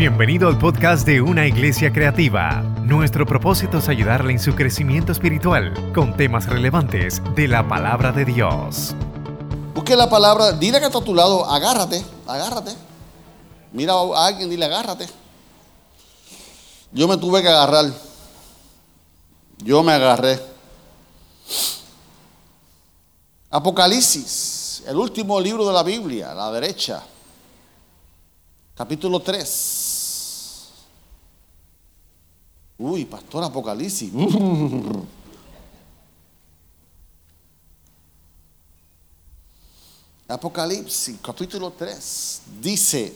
Bienvenido al podcast de Una Iglesia Creativa. Nuestro propósito es ayudarle en su crecimiento espiritual con temas relevantes de la palabra de Dios. Busque la palabra, dile que está a tu lado, agárrate, agárrate. Mira a alguien, dile agárrate. Yo me tuve que agarrar. Yo me agarré. Apocalipsis, el último libro de la Biblia, a la derecha. Capítulo 3. Uy, pastor Apocalipsis. Apocalipsis, capítulo 3, dice,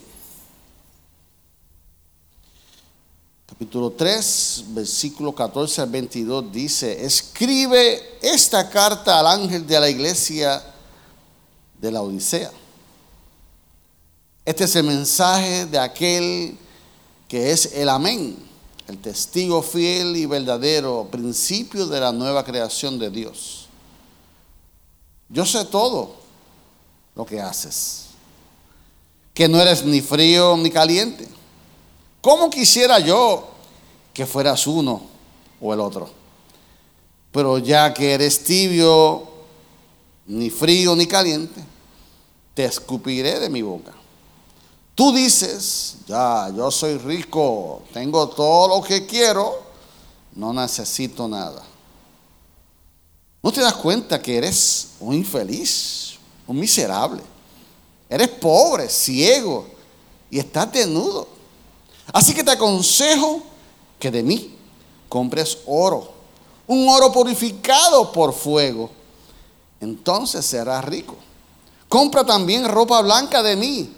capítulo 3, versículo 14 al 22, dice, escribe esta carta al ángel de la iglesia de la Odisea. Este es el mensaje de aquel que es el amén, el testigo fiel y verdadero, principio de la nueva creación de Dios. Yo sé todo lo que haces. Que no eres ni frío ni caliente. ¿Cómo quisiera yo que fueras uno o el otro? Pero ya que eres tibio, ni frío ni caliente, te escupiré de mi boca. Tú dices, ya, yo soy rico, tengo todo lo que quiero, no necesito nada. ¿No te das cuenta que eres un infeliz? un miserable. Eres pobre, ciego y estás desnudo. Así que te aconsejo que de mí compres oro, un oro purificado por fuego. Entonces serás rico. Compra también ropa blanca de mí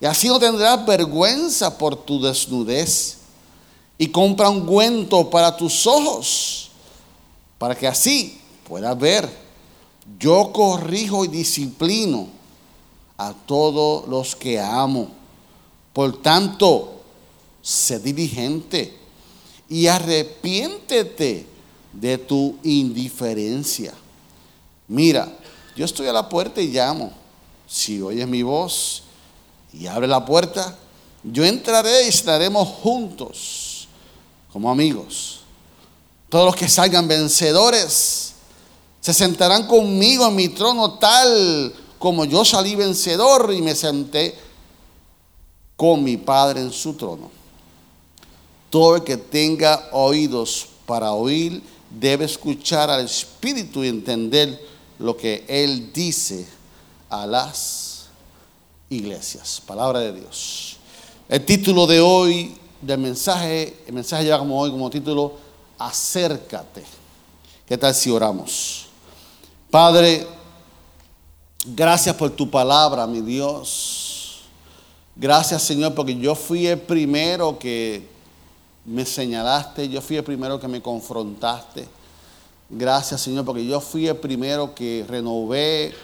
y así no tendrás vergüenza por tu desnudez. Y compra un ungüento para tus ojos, para que así puedas ver. Yo corrijo y disciplino a todos los que amo. Por tanto, sé diligente y arrepiéntete de tu indiferencia. Mira, yo estoy a la puerta y llamo. Si oyes mi voz y abre la puerta, yo entraré y estaremos juntos como amigos. Todos los que salgan vencedores se sentarán conmigo en mi trono tal como yo salí vencedor y me senté con mi Padre en su trono. Todo el que tenga oídos para oír debe escuchar al Espíritu y entender lo que Él dice a las iglesias. Palabra de Dios. El título de hoy del mensaje, el mensaje lleva como hoy como título, acércate. ¿Qué tal si oramos? Padre, gracias por tu palabra, mi Dios. Gracias, Señor, porque yo fui el primero que me señalaste, yo fui el primero que me confrontaste. Gracias, Señor, porque yo fui el primero que renové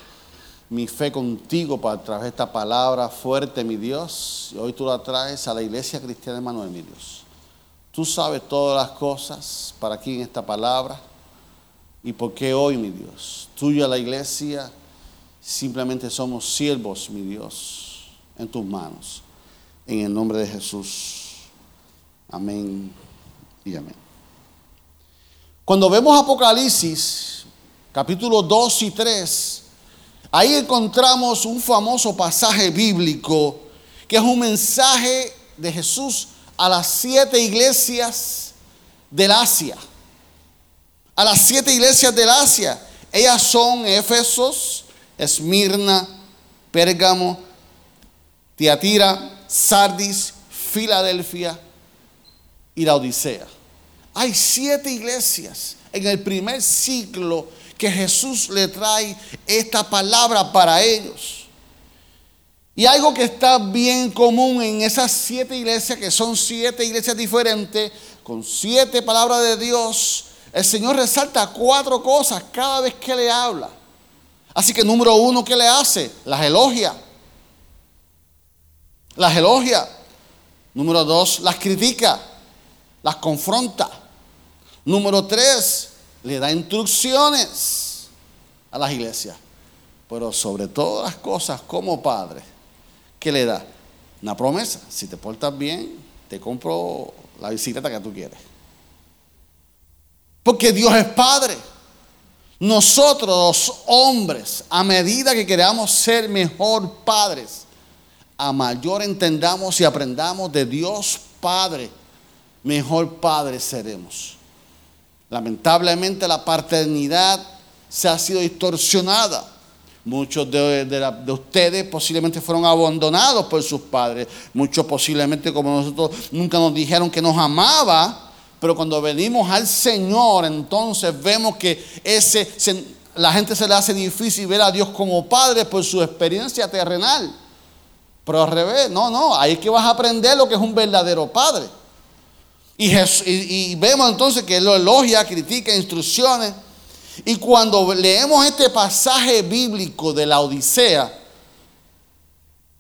mi fe contigo para través de esta palabra fuerte, mi Dios. Y hoy tú la traes a la iglesia cristiana de Manuel, mi Dios. Tú sabes todas las cosas para aquí en esta palabra. ¿Y por qué hoy, mi Dios? Tuya la iglesia, simplemente somos siervos, mi Dios, en tus manos. En el nombre de Jesús. Amén y amén. Cuando vemos Apocalipsis, capítulo 2 y 3, ahí encontramos un famoso pasaje bíblico que es un mensaje de Jesús a las siete iglesias del Asia a las siete iglesias del Asia. Ellas son Éfesos, Esmirna, Pérgamo, Tiatira, Sardis, Filadelfia y la Odisea. Hay siete iglesias en el primer siglo que Jesús le trae esta palabra para ellos. Y algo que está bien común en esas siete iglesias, que son siete iglesias diferentes, con siete palabras de Dios, el Señor resalta cuatro cosas cada vez que le habla. Así que número uno, ¿qué le hace? Las elogia. Las elogia. Número dos, las critica. Las confronta. Número tres, le da instrucciones a las iglesias. Pero sobre todas las cosas, como padre, ¿qué le da? Una promesa. Si te portas bien, te compro la bicicleta que tú quieres. Porque Dios es Padre. Nosotros los hombres, a medida que queramos ser mejor padres, a mayor entendamos y aprendamos de Dios Padre, mejor Padre seremos. Lamentablemente la paternidad se ha sido distorsionada. Muchos de, de, ustedes posiblemente fueron abandonados por sus padres. Muchos posiblemente como nosotros nunca nos dijeron que nos amaba. Pero cuando venimos al Señor, entonces vemos que ese, la gente se le hace difícil ver a Dios como Padre por su experiencia terrenal. Pero al revés, no, no, ahí es que vas a aprender lo que es un verdadero Padre. Y, vemos entonces que Él lo elogia, critica, instrucciones. Y cuando leemos este pasaje bíblico de la Odisea,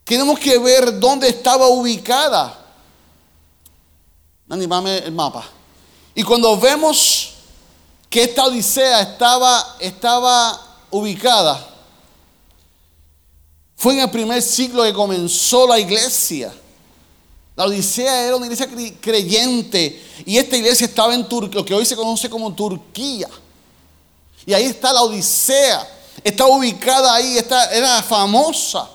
tenemos que ver dónde estaba ubicada. Anímame el mapa. Y cuando vemos que esta Odisea estaba, estaba ubicada, fue en el primer siglo que comenzó la iglesia. La Odisea era una iglesia creyente y esta iglesia estaba en Turquía, lo que hoy se conoce como Turquía. Y ahí está la Odisea, está ubicada ahí, está, era famosa.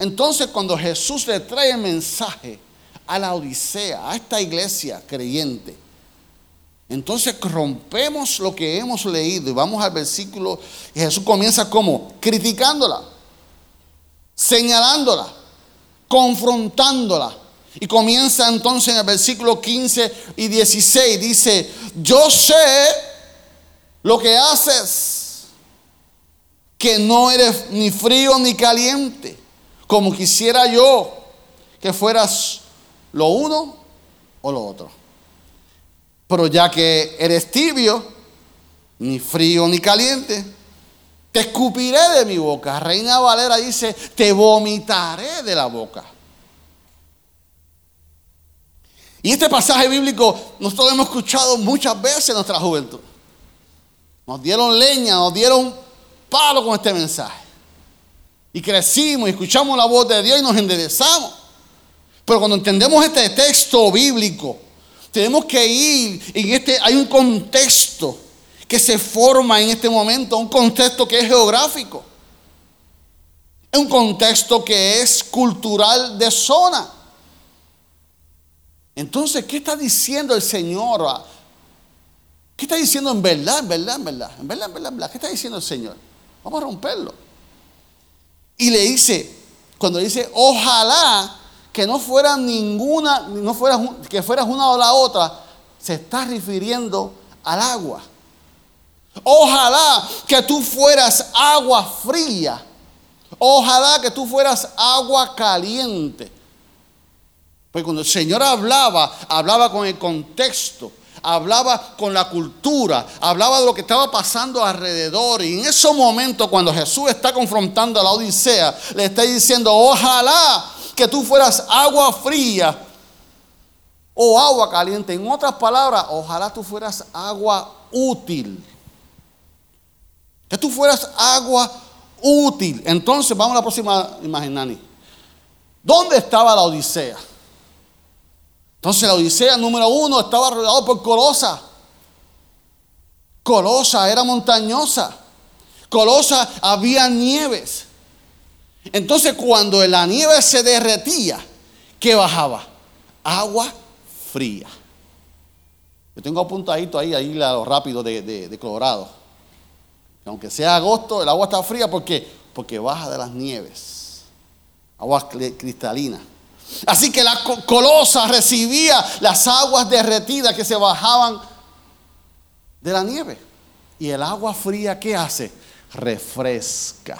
Entonces cuando Jesús le trae el mensaje a la Odisea, a esta iglesia creyente, entonces rompemos lo que hemos leído y vamos al versículo y Jesús comienza como criticándola, señalándola, confrontándola. Y comienza entonces en el versículo 15 y 16, dice, yo sé lo que haces, que no eres ni frío ni caliente, como quisiera yo que fueras lo uno o lo otro. Pero ya que eres tibio, ni frío ni caliente, te escupiré de mi boca. Reina Valera dice, te vomitaré de la boca. Y este pasaje bíblico nosotros hemos escuchado muchas veces en nuestra juventud. Nos dieron leña, nos dieron palo con este mensaje. Y crecimos y escuchamos la voz de Dios y nos enderezamos. Pero cuando entendemos este texto bíblico, tenemos que ir en este, hay un contexto que se forma en este momento, un contexto que es geográfico, un contexto que es cultural de zona. Entonces, ¿qué está diciendo el Señor? ¿Qué está diciendo en verdad, en verdad, en verdad? En verdad, en verdad, en verdad. ¿Qué está diciendo el Señor? Vamos a romperlo. Y le dice, cuando dice, ojalá que no fuera ninguna, no fuera, que fueras una o la otra, se está refiriendo al agua. Ojalá que tú fueras agua fría. Ojalá que tú fueras agua caliente. Porque cuando el Señor hablaba, hablaba con el contexto, hablaba con la cultura, hablaba de lo que estaba pasando alrededor. Y en ese momento, cuando Jesús está confrontando a la Odisea, le está diciendo, ojalá que tú fueras agua fría o agua caliente. En otras palabras, ojalá tú fueras agua útil. Que tú fueras agua útil. Entonces, vamos a la próxima imagen, Nani. ¿Dónde estaba la Odisea? Entonces la Odisea número uno estaba rodeado por Colosa. Colosa era montañosa. Colosa había nieves. Entonces cuando la nieve se derretía, ¿qué bajaba? Agua fría. Yo tengo apuntadito ahí, ahí lo rápido de, de, Colorado. Aunque sea agosto, el agua está fría porque, porque baja de las nieves. Agua cristalina. Así que la colosa recibía las aguas derretidas que se bajaban de la nieve. Y el agua fría, ¿qué hace? Refresca.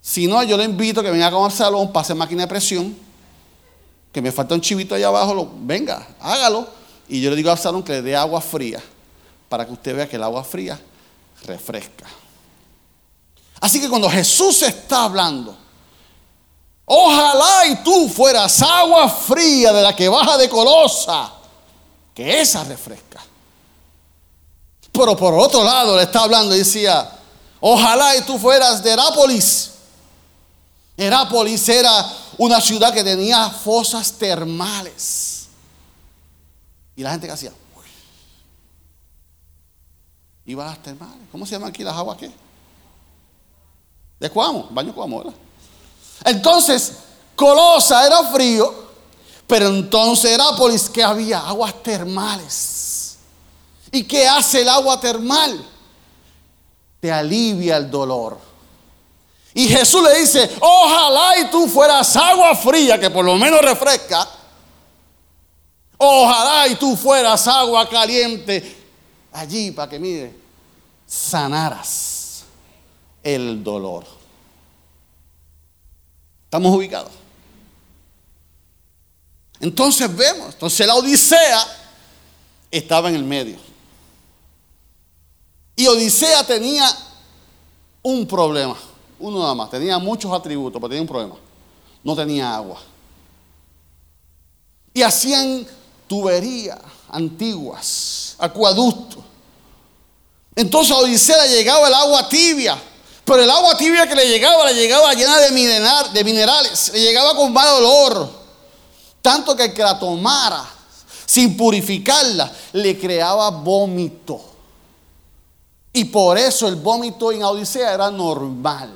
Si no, yo le invito a que venga con el salón, pase máquina de presión, que me falta un chivito allá abajo, venga, hágalo. Y yo le digo al salón que le dé agua fría, para que usted vea que el agua fría refresca. Así que cuando Jesús está hablando, Ojalá y tú fueras agua fría de la que baja de Colosa, que esa refresca. Pero por otro lado le está hablando y decía, ojalá y tú fueras de Herápolis, Herápolis era una ciudad que tenía fosas termales. Y la gente que hacía, iba a las termales. ¿Cómo se llaman aquí las aguas qué? De Cuamo, baño Cuamo, ¿verdad? Entonces, Colosa era frío, pero entonces Herápolis que había aguas termales. ¿Y qué hace el agua termal? Te alivia el dolor. Y Jesús le dice, ojalá y tú fueras agua fría que por lo menos refresca. Ojalá y tú fueras agua caliente allí para que mire, sanaras el dolor. ¿Estamos ubicados? Entonces vemos, entonces la Odisea estaba en el medio. Y Odisea tenía un problema, uno nada más, tenía muchos atributos, pero tenía un problema. No tenía agua. Y hacían tuberías antiguas, acueductos. Entonces a Odisea le llegaba el agua tibia, pero el agua tibia que le llegaba, le llegaba llena de, minerales, le llegaba con mal olor. Tanto que el que la tomara sin purificarla le creaba vómito. Y por eso el vómito en Odisea era normal.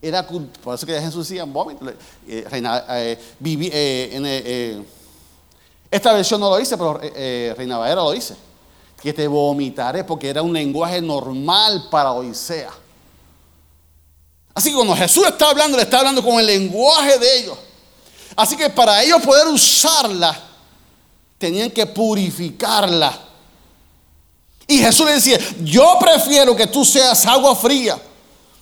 Era, por eso que Jesús decía vómito. Eh, eh, eh, esta versión no lo dice, pero Reina Valera lo dice. Que te vomitaré porque era un lenguaje normal para Odisea. Así que cuando Jesús está hablando, le está hablando con el lenguaje de ellos. Así que para ellos poder usarla, tenían que purificarla. Y Jesús le decía, yo prefiero que tú seas agua fría,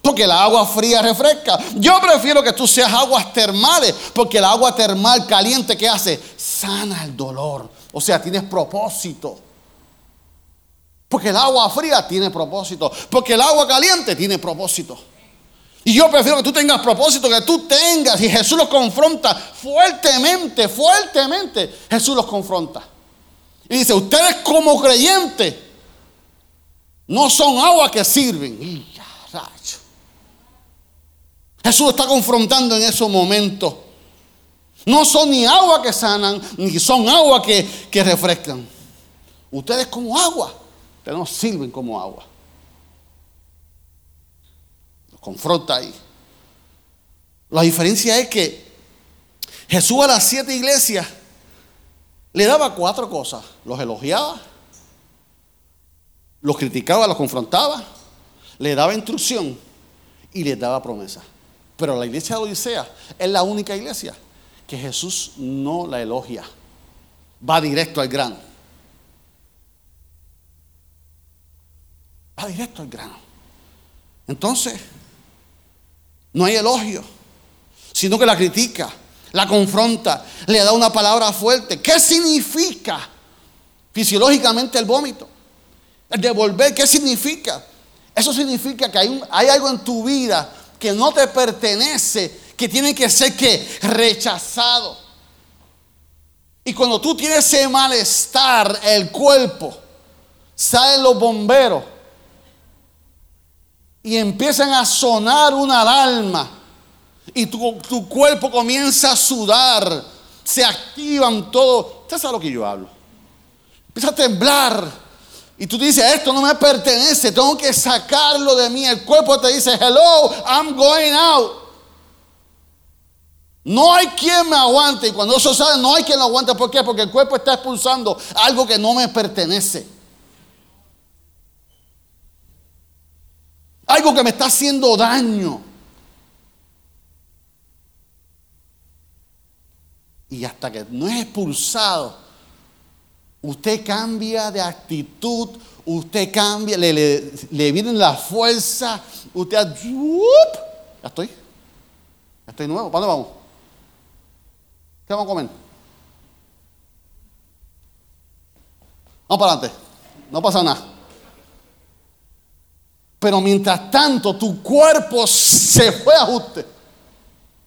porque la agua fría refresca. Yo prefiero que tú seas aguas termales, porque el agua termal caliente que hace, sana el dolor. O sea, tienes propósito. Porque el agua fría tiene propósito, porque el agua caliente tiene propósito. Y yo prefiero que tú tengas propósito, que tú tengas. Y Jesús los confronta fuertemente, fuertemente. Jesús los confronta. Y dice, ustedes como creyentes no son agua que sirven. Y ya, Jesús está confrontando en esos momentos. No son ni agua que sanan, ni son agua que, que refrescan. Ustedes como agua, pero no sirven como agua confronta ahí. La diferencia es que Jesús a las siete iglesias le daba cuatro cosas. Los elogiaba, los criticaba, los confrontaba, le daba instrucción y le daba promesa. Pero la iglesia de Odisea es la única iglesia que Jesús no la elogia. Va directo al grano. Va directo al grano. Entonces, no hay elogio, sino que la critica, la confronta, le da una palabra fuerte. ¿Qué significa fisiológicamente el vómito? El devolver, ¿qué significa? Eso significa que hay, hay algo en tu vida que no te pertenece, que tiene que ser que rechazado. Y cuando tú tienes ese malestar, el cuerpo, salen los bomberos y empiezan a sonar una alarma y tu, tu, cuerpo comienza a sudar, se activan todo. Usted sabe lo que yo hablo. Empieza a temblar y tú dices, esto no me pertenece, tengo que sacarlo de mí. El cuerpo te dice, hello, I'm going out. No hay quien me aguante. Y cuando eso sale, no hay quien lo aguante. ¿Por qué? Porque el cuerpo está expulsando algo que no me pertenece. Algo que me está haciendo daño. Y hasta que no es expulsado, usted cambia de actitud, usted cambia, le, le, viene la fuerza, usted... Ya estoy. Ya estoy nuevo. ¿Para dónde vamos? ¿Qué vamos a comer? Vamos para adelante. No pasa nada. Pero mientras tanto, tu cuerpo se fue a ajuste.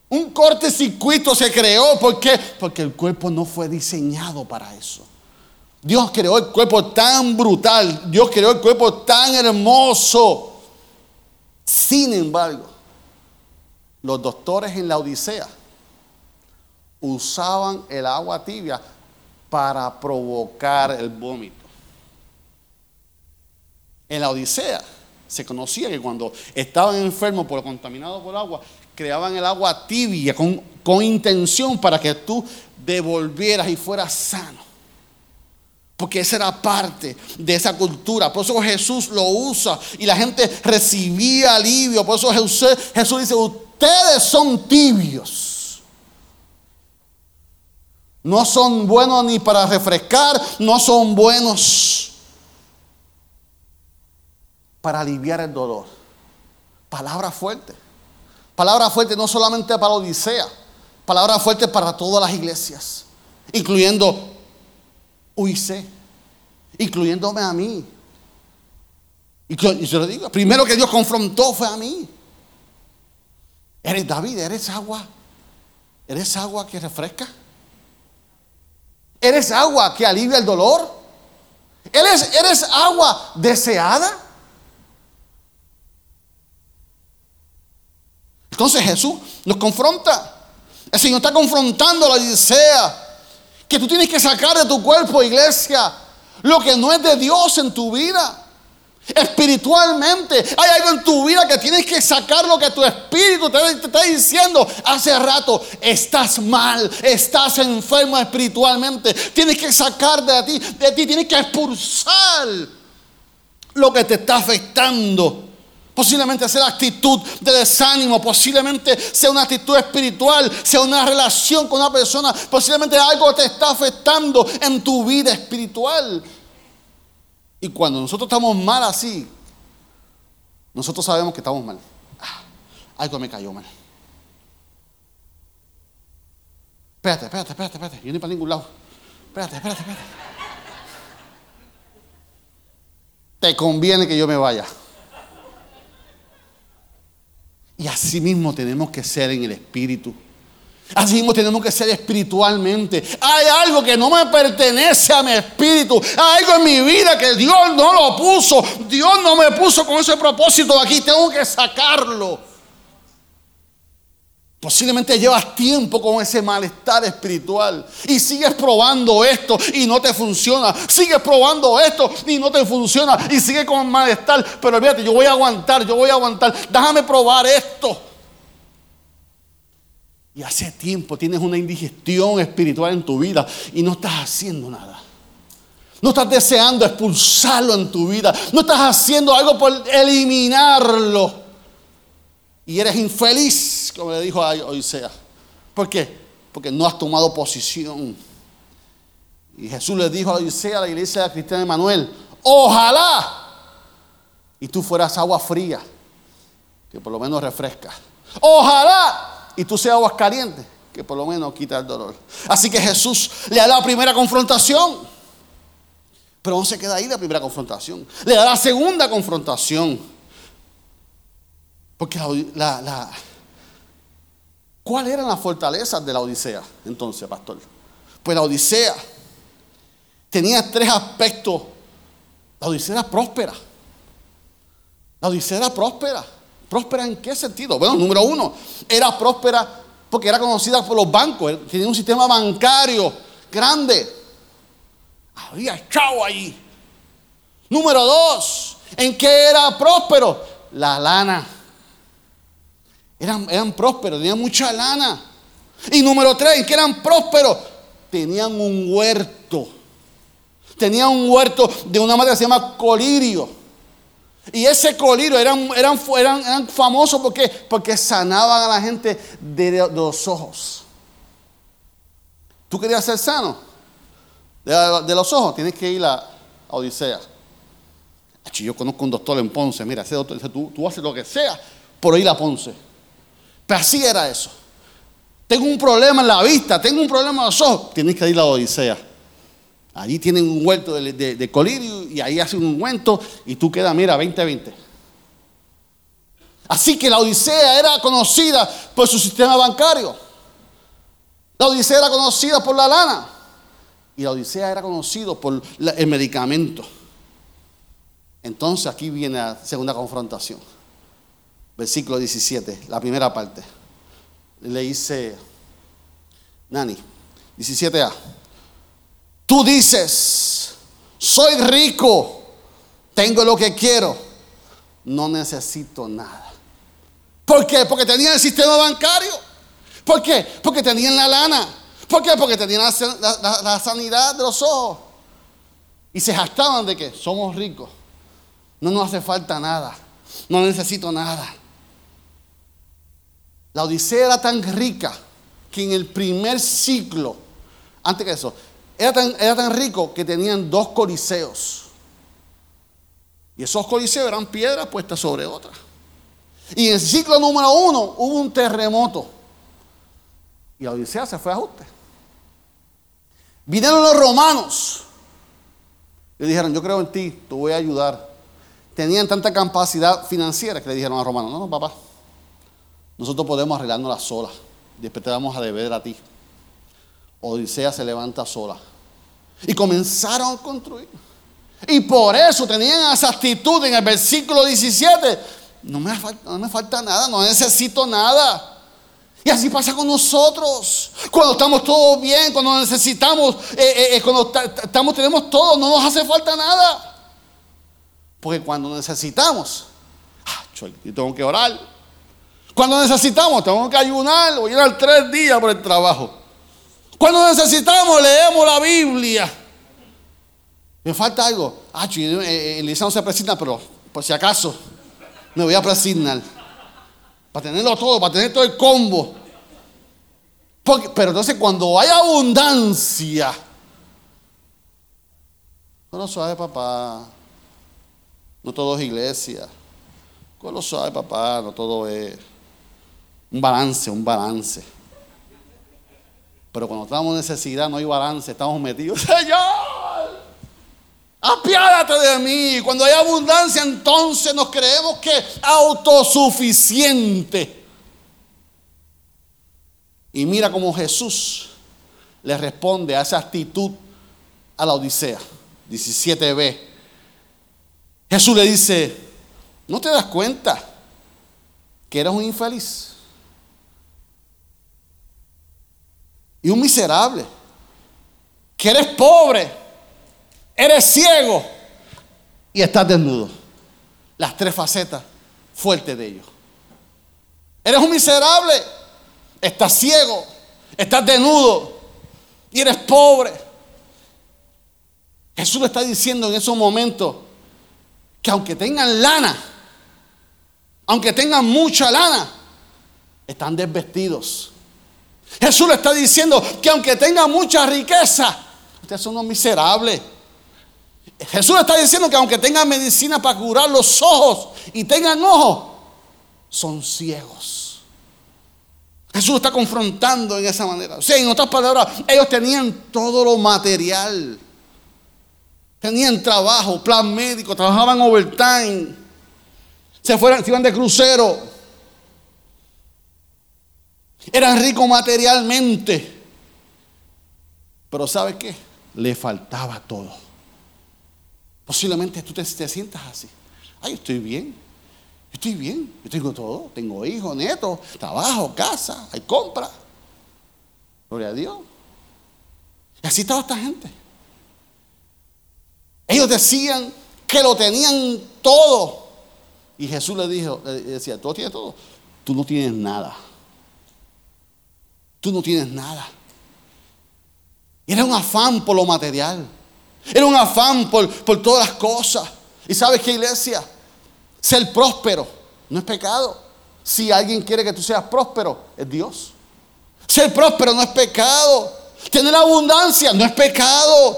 Un corte circuito se creó. ¿Por qué? Porque el cuerpo no fue diseñado para eso. Dios creó el cuerpo tan brutal. Dios creó el cuerpo tan hermoso. Sin embargo, los doctores en la Odisea usaban el agua tibia para provocar el vómito. En la Odisea se conocía que cuando estaban enfermos por contaminado por agua, creaban el agua tibia con, intención para que tú devolvieras y fueras sano. Porque esa era parte de esa cultura. Por eso Jesús lo usa y la gente recibía alivio. Por eso Jesús dice, ustedes son tibios. No son buenos ni para refrescar, no son buenos para aliviar el dolor. Palabra fuerte. Palabra fuerte no solamente para Odisea, palabra fuerte para todas las iglesias, incluyendo Uise, incluyéndome a mí. Y, yo le digo, primero que Dios confrontó fue a mí. Eres David, eres agua. Eres agua que refresca. Eres agua que alivia el dolor. Eres, eres agua deseada. Entonces Jesús nos confronta. El Señor está confrontando a la Odisea. Que tú tienes que sacar de tu cuerpo, iglesia, lo que no es de Dios en tu vida. Espiritualmente, hay algo en tu vida que tienes que sacar lo que tu espíritu te, está diciendo hace rato. Estás mal, estás enfermo espiritualmente. Tienes que sacar de ti, de ti, tienes que expulsar lo que te está afectando. Posiblemente sea la actitud de desánimo, posiblemente sea una actitud espiritual, sea una relación con una persona, posiblemente algo te está afectando en tu vida espiritual. Y cuando nosotros estamos mal así, nosotros sabemos que estamos mal. Ah, algo me cayó mal. Espérate, espérate, espérate, espérate. Yo no para ningún lado. Espérate, espérate, espérate. Te conviene que yo me vaya. Y así mismo tenemos que ser en el espíritu. Así mismo tenemos que ser espiritualmente. Hay algo que no me pertenece a mi espíritu. Hay algo en mi vida que Dios no lo puso. Dios no me puso con ese propósito aquí. Tengo que sacarlo. Posiblemente llevas tiempo con ese malestar espiritual y sigues probando esto y no te funciona. Sigues probando esto y no te funciona y sigues con malestar. Pero fíjate, yo voy a aguantar, yo voy a aguantar. Déjame probar esto. Y hace tiempo tienes una indigestión espiritual en tu vida y no estás haciendo nada. No estás deseando expulsarlo en tu vida. No estás haciendo algo por eliminarlo y eres infeliz, como le dijo a Odisea. ¿Por qué? Porque no has tomado posición. Y Jesús le dijo a Odisea, a la iglesia cristiana de Manuel, ojalá y tú fueras agua fría, que por lo menos refresca. Ojalá y tú seas agua caliente, que por lo menos quita el dolor. Así que Jesús le da la primera confrontación. Pero no se queda ahí la primera confrontación. Le da la segunda confrontación. Porque la, la, ¿cuál eran las fortalezas de la Odisea entonces, pastor? Pues la Odisea tenía tres aspectos. La Odisea era próspera. La Odisea era próspera. ¿Próspera en qué sentido? Bueno, número uno, era próspera porque era conocida por los bancos. Tenía un sistema bancario grande. Había chavo allí. Número dos, ¿en qué era próspero? La lana. Eran, prósperos, tenían mucha lana. Y número tres, que eran prósperos, tenían un huerto. Tenían un huerto de una madre que se llama colirio. Y ese colirio eran, eran, eran, famosos porque, porque sanaban a la gente de, los ojos. ¿Tú querías ser sano? De, los ojos, tienes que ir a, Odisea. Yo conozco un doctor en Ponce, mira, ese doctor dice, tú, tú haces lo que sea por ir a Ponce. Pero así era eso. Tengo un problema en la vista, tengo un problema en los ojos. Tienes que ir a la Odisea. Allí tienen un huerto de, colirio y ahí hacen un ungüento y tú quedas, mira, 20-20. Así que la Odisea era conocida por su sistema bancario. La Odisea era conocida por la lana. Y la Odisea era conocido por el medicamento. Entonces aquí viene la segunda confrontación versículo 17, la primera parte. le dice, Nani, 17a, tú dices, soy rico, tengo lo que quiero, no necesito nada. ¿Por qué? Porque tenían el sistema bancario. ¿Por qué? Porque tenían la lana. ¿Por qué? Porque tenían la, sanidad de los ojos. Y se jactaban de que somos ricos. No nos hace falta nada. No necesito nada. La Odisea era tan rica que en el primer ciclo, antes que eso, era tan, era tan rico que tenían dos coliseos. Y esos coliseos eran piedras puestas sobre otras. Y en el ciclo número uno hubo un terremoto. Y la Odisea se fue a ajuste. Vinieron los romanos. Y dijeron, yo creo en ti, te voy a ayudar. Tenían tanta capacidad financiera que le dijeron a los romanos, no, no, papá, nosotros podemos la sola. Después te vamos a deber a ti. Odisea se levanta sola. Y comenzaron a construir. Y por eso tenían esa actitud en el versículo 17. No me, falta, no me falta nada, no necesito nada. Y así pasa con nosotros. Cuando estamos todos bien, cuando necesitamos, eh, eh, eh, cuando estamos, tenemos todo, no nos hace falta nada. Porque cuando necesitamos, ah, yo tengo que orar, cuando necesitamos, tenemos que ayunar o llegar tres días por el trabajo. Cuando necesitamos, leemos la Biblia. Me falta algo. Ah, eh, Elisa no se presenta, pero por si acaso, me voy a presignar. Para tenerlo todo, para tener todo el combo. pero entonces cuando hay abundancia, con lo suave, papá. No todo es iglesia. Con lo suave, papá. No todo es. Un balance, un balance. Pero cuando estamos en necesidad no hay balance, estamos metidos. Señor, apiádate de mí. Cuando hay abundancia, entonces nos creemos que autosuficiente. Y mira cómo Jesús le responde a esa actitud a la Odisea. 17b. Jesús le dice, ¿no te das cuenta que eres un infeliz? Y un miserable, que eres pobre, eres ciego y estás desnudo. Las tres facetas fuertes de ellos. Eres un miserable, estás ciego, estás desnudo y eres pobre. Jesús le está diciendo en esos momentos que aunque tengan lana, aunque tengan mucha lana, están desvestidos Jesús le está diciendo que aunque tenga mucha riqueza, ustedes son unos miserables. Jesús le está diciendo que aunque tenga medicina para curar los ojos y tengan ojos, son ciegos. Jesús está confrontando en esa manera. O sea, en otras palabras, ellos tenían todo lo material. Tenían trabajo, plan médico, trabajaban overtime. Se, fueron, se iban de crucero eran ricos materialmente. Pero ¿sabes qué? Le faltaba todo. Posiblemente tú te, sientas así. Ay, estoy bien. Estoy bien. Yo tengo todo. Tengo hijos, nietos, trabajo, casa, hay compra. Gloria a Dios. Y así estaba esta gente. Ellos decían que lo tenían todo. Y Jesús le dijo, decía, tú tienes todo. Tú no tienes nada tú no tienes nada. Era un afán por lo material. Era un afán por, por todas las cosas. ¿Y sabes qué, iglesia? Ser próspero no es pecado. Si alguien quiere que tú seas próspero, es Dios. Ser próspero no es pecado. Tener abundancia no es pecado.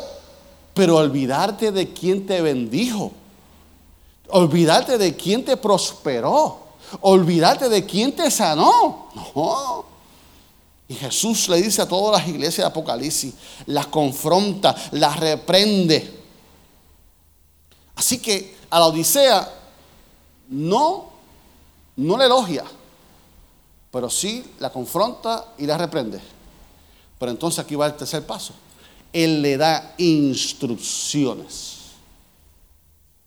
Pero olvidarte de quien te bendijo. Olvidarte de quien te prosperó. Olvidarte de quien te sanó. No. Y Jesús le dice a todas las iglesias de Apocalipsis, las confronta, las reprende. Así que a la Odisea no, no le elogia, pero sí la confronta y la reprende. Pero entonces aquí va el tercer paso. Él le da instrucciones.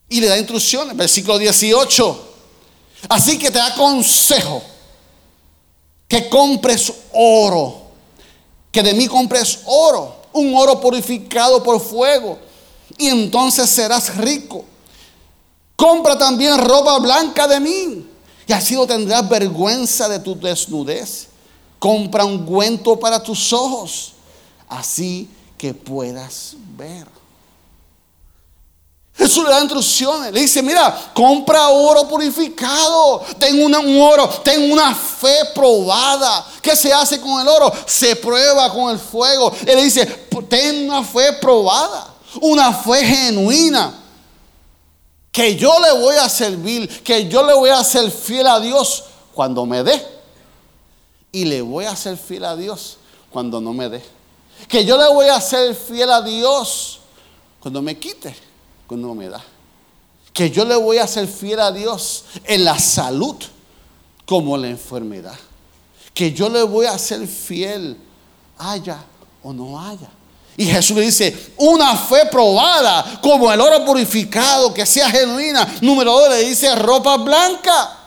Y le da instrucciones, versículo 18. Así que te da consejo que compres oro, que de mí compres oro, un oro purificado por fuego, y entonces serás rico. Compra también ropa blanca de mí, y así no tendrás vergüenza de tu desnudez. Compra un ungüento para tus ojos, así que puedas ver. Jesús le da instrucciones. Le dice, mira, compra oro purificado. Ten un oro, ten una fe probada. ¿Qué se hace con el oro? Se prueba con el fuego. Él le dice, ten una fe probada. Una fe genuina. Que yo le voy a servir. Que yo le voy a ser fiel a Dios cuando me dé. Y le voy a ser fiel a Dios cuando no me dé. Que yo le voy a ser fiel a Dios cuando me quite no me da. Que yo le voy a ser fiel a Dios en la salud como en la enfermedad. Que yo le voy a ser fiel, haya o no haya. Y Jesús le dice, una fe probada como el oro purificado, que sea genuina. Número dos, le dice ropa blanca.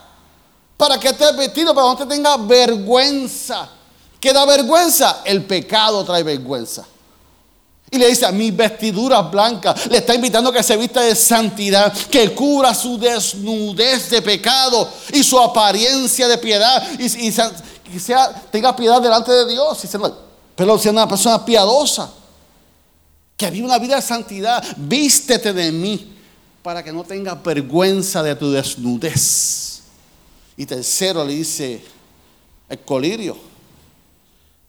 Para que esté vestido, para que no te tenga vergüenza. ¿Qué da vergüenza? El pecado trae vergüenza. Y le dice a mis vestiduras blancas. Le está invitando a que se vista de santidad, que cubra su desnudez de pecado y su apariencia de piedad. Y, sea, tenga piedad delante de Dios. Y pero sea una persona piadosa. Que vive una vida de santidad. Vístete de mí para que no tenga vergüenza de tu desnudez. Y tercero le dice el colirio.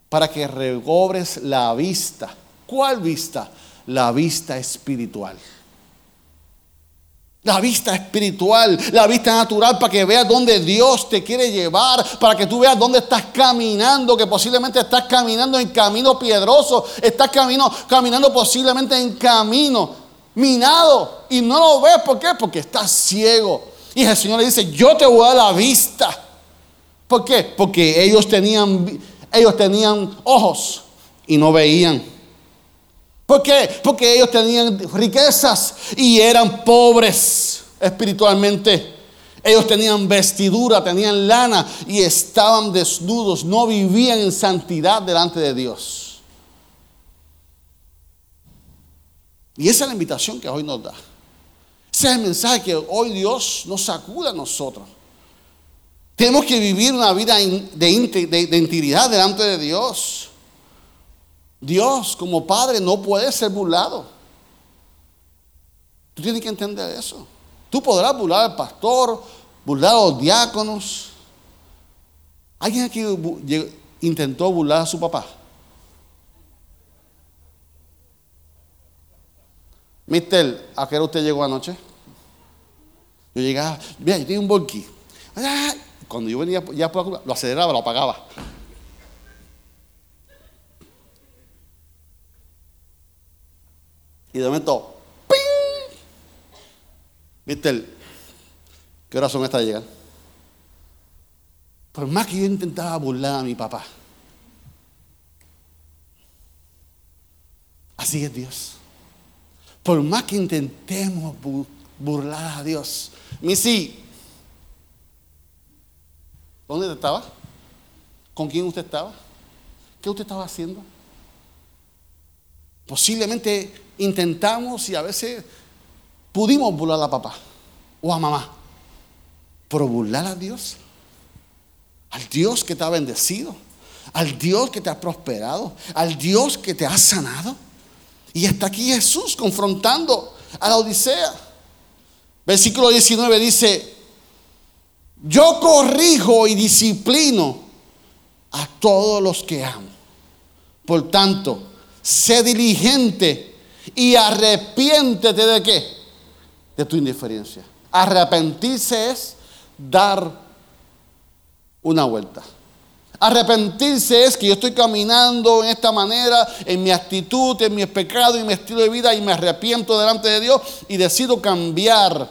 Para que recobres la vista ¿Cuál vista? La vista espiritual. La vista espiritual, la vista natural para que veas dónde Dios te quiere llevar, para que tú veas dónde estás caminando, que posiblemente estás caminando en camino piedroso, estás camino, caminando posiblemente en camino minado y no lo ves, ¿por qué? Porque estás ciego. Y el Señor le dice, yo te voy a dar la vista. ¿Por qué? Porque ellos tenían, ellos tenían ojos y no veían. ¿Por qué? Porque ellos tenían riquezas y eran pobres espiritualmente. Ellos tenían vestidura, tenían lana y estaban desnudos, no vivían en santidad delante de Dios. Y esa es la invitación que hoy nos da. Ese es el mensaje que hoy Dios nos sacuda a nosotros. Tenemos que vivir una vida de, integridad delante de Dios. Dios como Padre no puede ser burlado. Tú tienes que entender eso. Tú podrás burlar al pastor, burlar a los diáconos. ¿Alguien aquí intentó burlar a su papá? Mister, ¿a qué hora usted llegó anoche? Yo llegaba, mira, yo tenía un volquí. Cuando yo venía ya por lo aceleraba, lo apagaba. Y de momento, ¡ping! ¿Viste qué hora son estas de llegar? Por más que yo intentaba burlar a mi papá, así es Dios. Por más que intentemos burlar a Dios, Missy, ¿dónde estaba? ¿Con quién usted estaba? ¿Qué usted estaba haciendo? Posiblemente intentamos y a veces pudimos burlar a papá o a mamá. Pero burlar a Dios, al Dios que te ha bendecido, al Dios que te ha prosperado, al Dios que te ha sanado. Y está aquí Jesús confrontando a la Odisea. Versículo 19 dice, yo corrijo y disciplino a todos los que amo. Por tanto, sé diligente y arrepiéntete de qué? De tu indiferencia. Arrepentirse es dar una vuelta. Arrepentirse es que yo estoy caminando en esta manera, en mi actitud, en mi pecado, en mi estilo de vida y me arrepiento delante de Dios y decido cambiar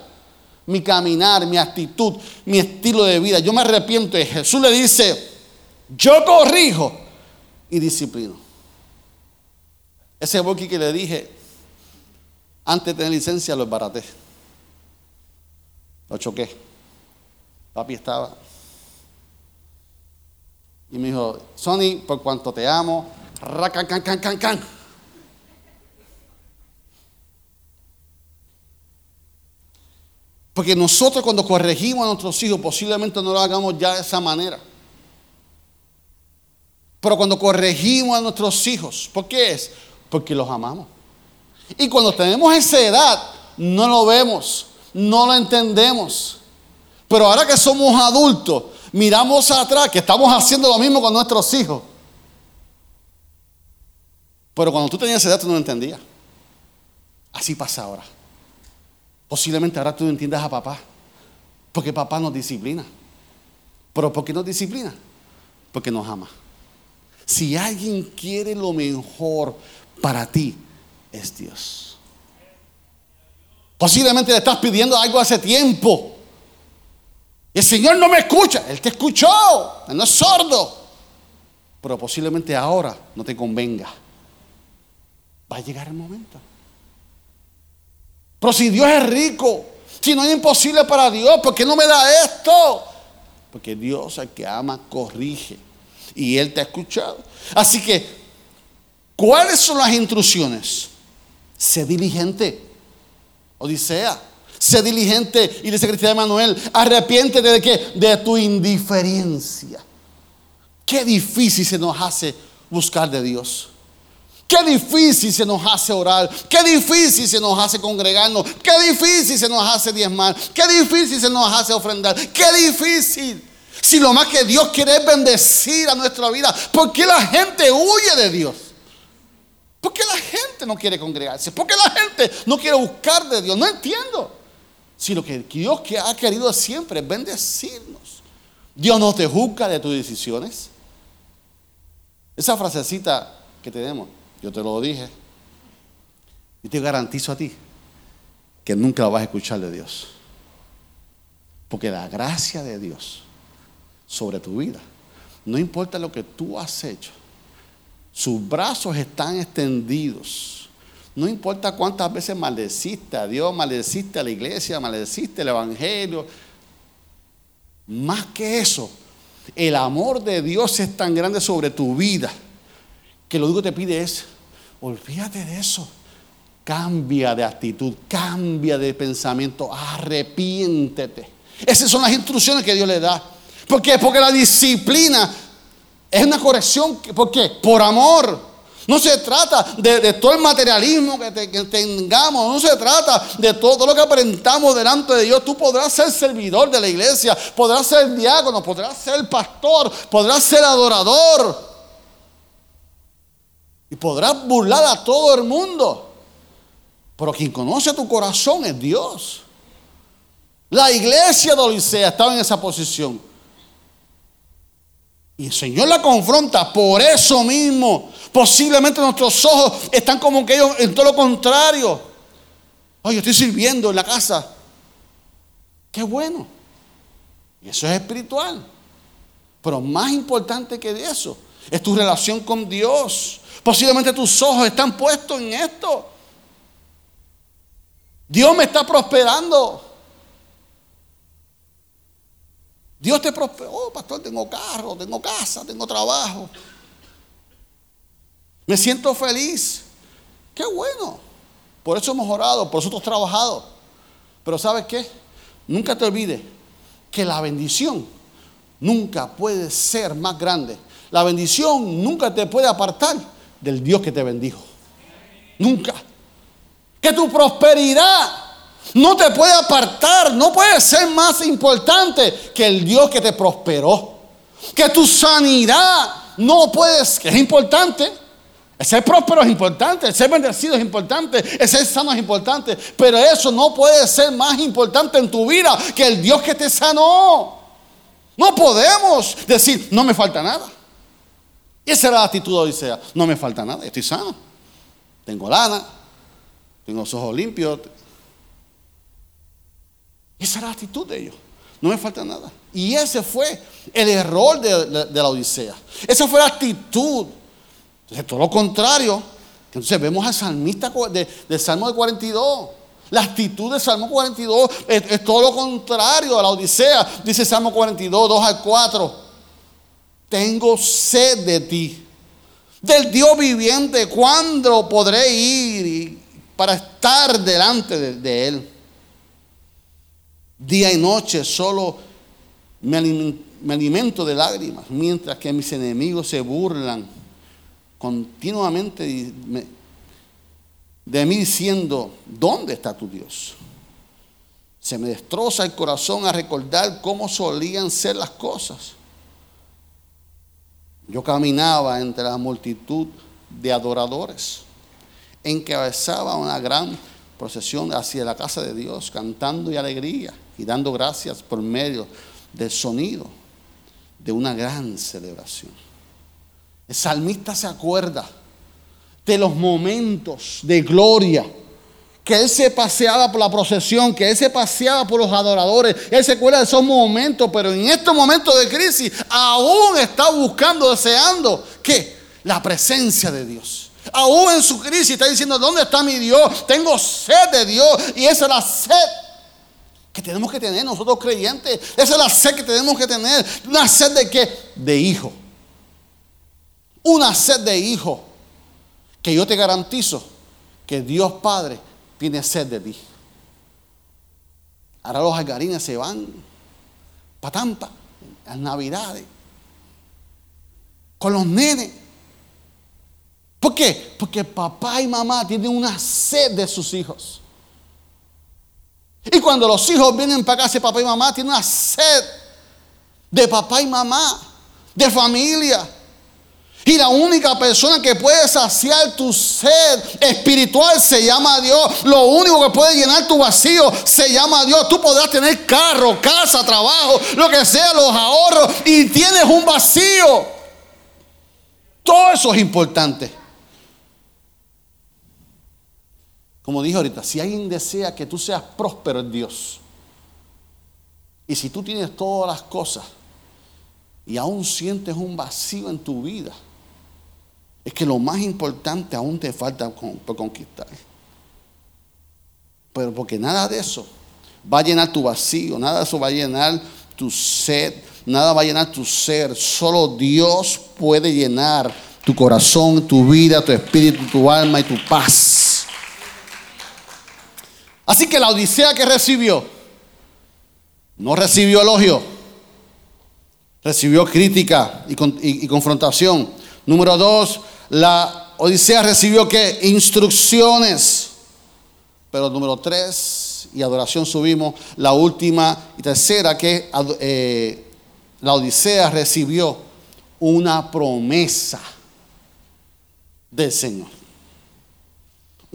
mi caminar, mi actitud, mi estilo de vida. Yo me arrepiento y Jesús le dice, yo corrijo y disciplino. Ese boqui que le dije, antes de tener licencia lo embaraté. Lo choqué. Papi estaba. Y me dijo, Sony, por cuanto te amo, racan, can, can, can, can. Porque nosotros cuando corregimos a nuestros hijos posiblemente no lo hagamos ya de esa manera. Pero cuando corregimos a nuestros hijos, ¿por qué es? Porque los amamos. Y cuando tenemos esa edad, no lo vemos, no lo entendemos. Pero ahora que somos adultos, miramos atrás que estamos haciendo lo mismo con nuestros hijos. Pero cuando tú tenías esa edad, tú no lo entendías. Así pasa ahora. Posiblemente ahora tú entiendas a papá. Porque papá nos disciplina. Pero ¿por qué nos disciplina? Porque nos ama. Si alguien quiere lo mejor para ti, es Dios. Posiblemente le estás pidiendo algo hace tiempo. El Señor no me escucha. Él te escuchó. Él no es sordo. Pero posiblemente ahora no te convenga. Va a llegar el momento. Pero si Dios es rico, si no es imposible para Dios, ¿por qué no me da esto? Porque Dios al que ama corrige. Y Él te ha escuchado. Así que, ¿cuáles son las instrucciones? Sé diligente. Odisea. Sé diligente y dice Cristian Manuel, arrepiéntete de qué? De tu indiferencia. Qué difícil se nos hace buscar de Dios. Qué difícil se nos hace orar. Qué difícil se nos hace congregarnos. Qué difícil se nos hace diezmar. Qué difícil se nos hace ofrendar. Qué difícil. Si lo más que Dios quiere es bendecir a nuestra vida. ¿Por qué la gente huye de Dios? ¿Por qué la gente no quiere congregarse? ¿Por qué la gente no quiere buscar de Dios? No entiendo. Si lo que Dios ha querido siempre es bendecirnos. Dios no te juzga de tus decisiones. Esa frasecita que tenemos, yo te lo dije. Y te garantizo a ti que nunca lo vas a escuchar de Dios. Porque la gracia de Dios sobre tu vida, no importa lo que tú has hecho, sus brazos están extendidos. No importa cuántas veces maldeciste a Dios, maldeciste a la iglesia, maldeciste el Evangelio. Más que eso, el amor de Dios es tan grande sobre tu vida que lo único que te pide es Olvídate de eso. Cambia de actitud, cambia de pensamiento, arrepiéntete. Esas son las instrucciones que Dios le da. ¿Por qué? Porque la disciplina es una corrección. ¿Por qué? Por amor. No se trata de, todo el materialismo que, tengamos, no se trata de todo lo que aparentamos delante de Dios. Tú podrás ser servidor de la iglesia, podrás ser diácono, podrás ser pastor, podrás ser adorador. Y podrás burlar a todo el mundo. Pero quien conoce tu corazón es Dios. La iglesia de Odisea estaba en esa posición. Y el Señor la confronta por eso mismo. Posiblemente nuestros ojos están como que ellos en todo lo contrario. Oye, estoy sirviendo en la casa. Qué bueno. Y eso es espiritual. Pero más importante que eso es tu relación con Dios. Posiblemente tus ojos están puestos en esto. Dios me está prosperando. Dios te prosperó. Oh, pastor, tengo carro, tengo casa, tengo trabajo. Me siento feliz. Qué bueno. Por eso hemos orado, por eso hemos trabajado. Pero ¿sabes qué? Nunca te olvides que la bendición nunca puede ser más grande. La bendición nunca te puede apartar del Dios que te bendijo. Nunca. Que tu prosperidad no te puede apartar, no puede ser más importante que el Dios que te prosperó. Que tu sanidad no puedes, que es importante. El ser próspero es importante, el ser bendecido es importante, el ser sano es importante, pero eso no puede ser más importante en tu vida que el Dios que te sanó. No podemos decir, no me falta nada. Y esa era la actitud de Odisea. No me falta nada, estoy sano. Tengo lana, tengo los ojos limpios. Esa era la actitud de ellos. No me falta nada. Y ese fue el error de, la Odisea. Esa fue la actitud. De todo lo contrario. Entonces vemos al salmista del Salmo de 42. La actitud del Salmo 42 es, es todo lo contrario a la Odisea. Dice Salmo 42, 2 al 4. Tengo sed de ti, del Dios viviente. ¿Cuándo podré ir para estar delante de, de Él? Día y noche solo me alimento, de lágrimas, mientras que mis enemigos se burlan continuamente de mí diciendo, ¿dónde está tu Dios? Se me destroza el corazón a recordar cómo solían ser las cosas. Yo caminaba entre la multitud de adoradores, encabezaba una gran procesión hacia la casa de Dios, cantando y alegría y dando gracias por medio del sonido de una gran celebración. El salmista se acuerda de los momentos de gloria que él se paseaba por la procesión, que él se paseaba por los adoradores, él se acuerda de esos momentos, pero en estos momentos de crisis aún está buscando, deseando que la presencia de Dios. Aún en su crisis está diciendo, ¿dónde está mi Dios? Tengo sed de Dios y esa es la sed que tenemos que tener nosotros creyentes. Esa es la sed que tenemos que tener. ¿Una sed de qué? De hijo. Una sed de hijo. Que yo te garantizo que Dios Padre tiene sed de ti. Ahora los algarines se van para Tampa, las navidades, con los nenes. ¿Por qué? Porque papá y mamá tienen una sed de sus hijos. Y cuando los hijos vienen para casa, papá y mamá tienen una sed de papá y mamá, de familia. Y la única persona que puede saciar tu sed espiritual se llama Dios. Lo único que puede llenar tu vacío se llama Dios. Tú podrás tener carro, casa, trabajo, lo que sea, los ahorros y tienes un vacío. Todo eso es importante. Como dije ahorita, si alguien desea que tú seas próspero en Dios, y si tú tienes todas las cosas y aún sientes un vacío en tu vida, es que lo más importante aún te falta por conquistar. Pero porque nada de eso va a llenar tu vacío, nada de eso va a llenar tu sed, nada va a llenar tu ser. Solo Dios puede llenar tu corazón, tu vida, tu espíritu, tu alma y tu paz. Así que la odisea que recibió, no recibió elogio, recibió crítica y, confrontación. Número dos, la odisea recibió que instrucciones. Pero número tres, y adoración subimos, la última y tercera, que eh, la odisea recibió una promesa del Señor.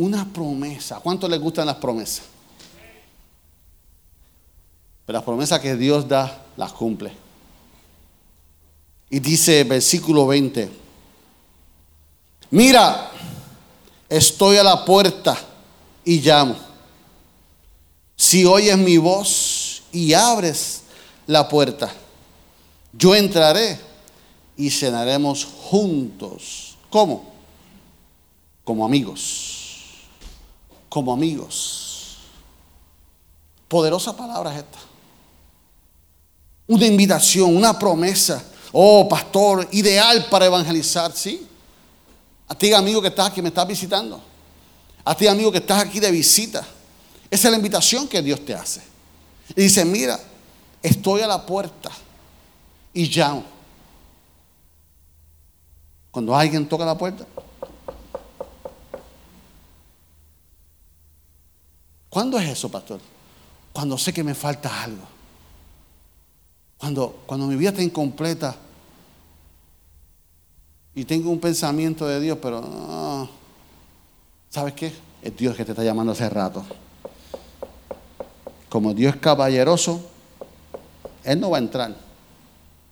Una promesa. ¿Cuánto les gustan las promesas? Pero las promesas que Dios da, las cumple. Y dice versículo 20, mira, estoy a la puerta y llamo. Si oyes mi voz y abres la puerta, yo entraré y cenaremos juntos. ¿Cómo? Como amigos como amigos. Poderosa palabra es esta. Una invitación, una promesa. Oh, pastor, ideal para evangelizar, sí. A ti, amigo que estás aquí, me estás visitando. A ti, amigo que estás aquí de visita. Esa es la invitación que Dios te hace. Y dice, mira, estoy a la puerta y llamo. Cuando alguien toca la puerta, ¿Cuándo es eso, pastor? Cuando sé que me falta algo. Cuando, cuando mi vida está incompleta y tengo un pensamiento de Dios, pero ¿sabes qué? Es Dios que te está llamando hace rato. Como Dios es caballeroso, Él no va a entrar.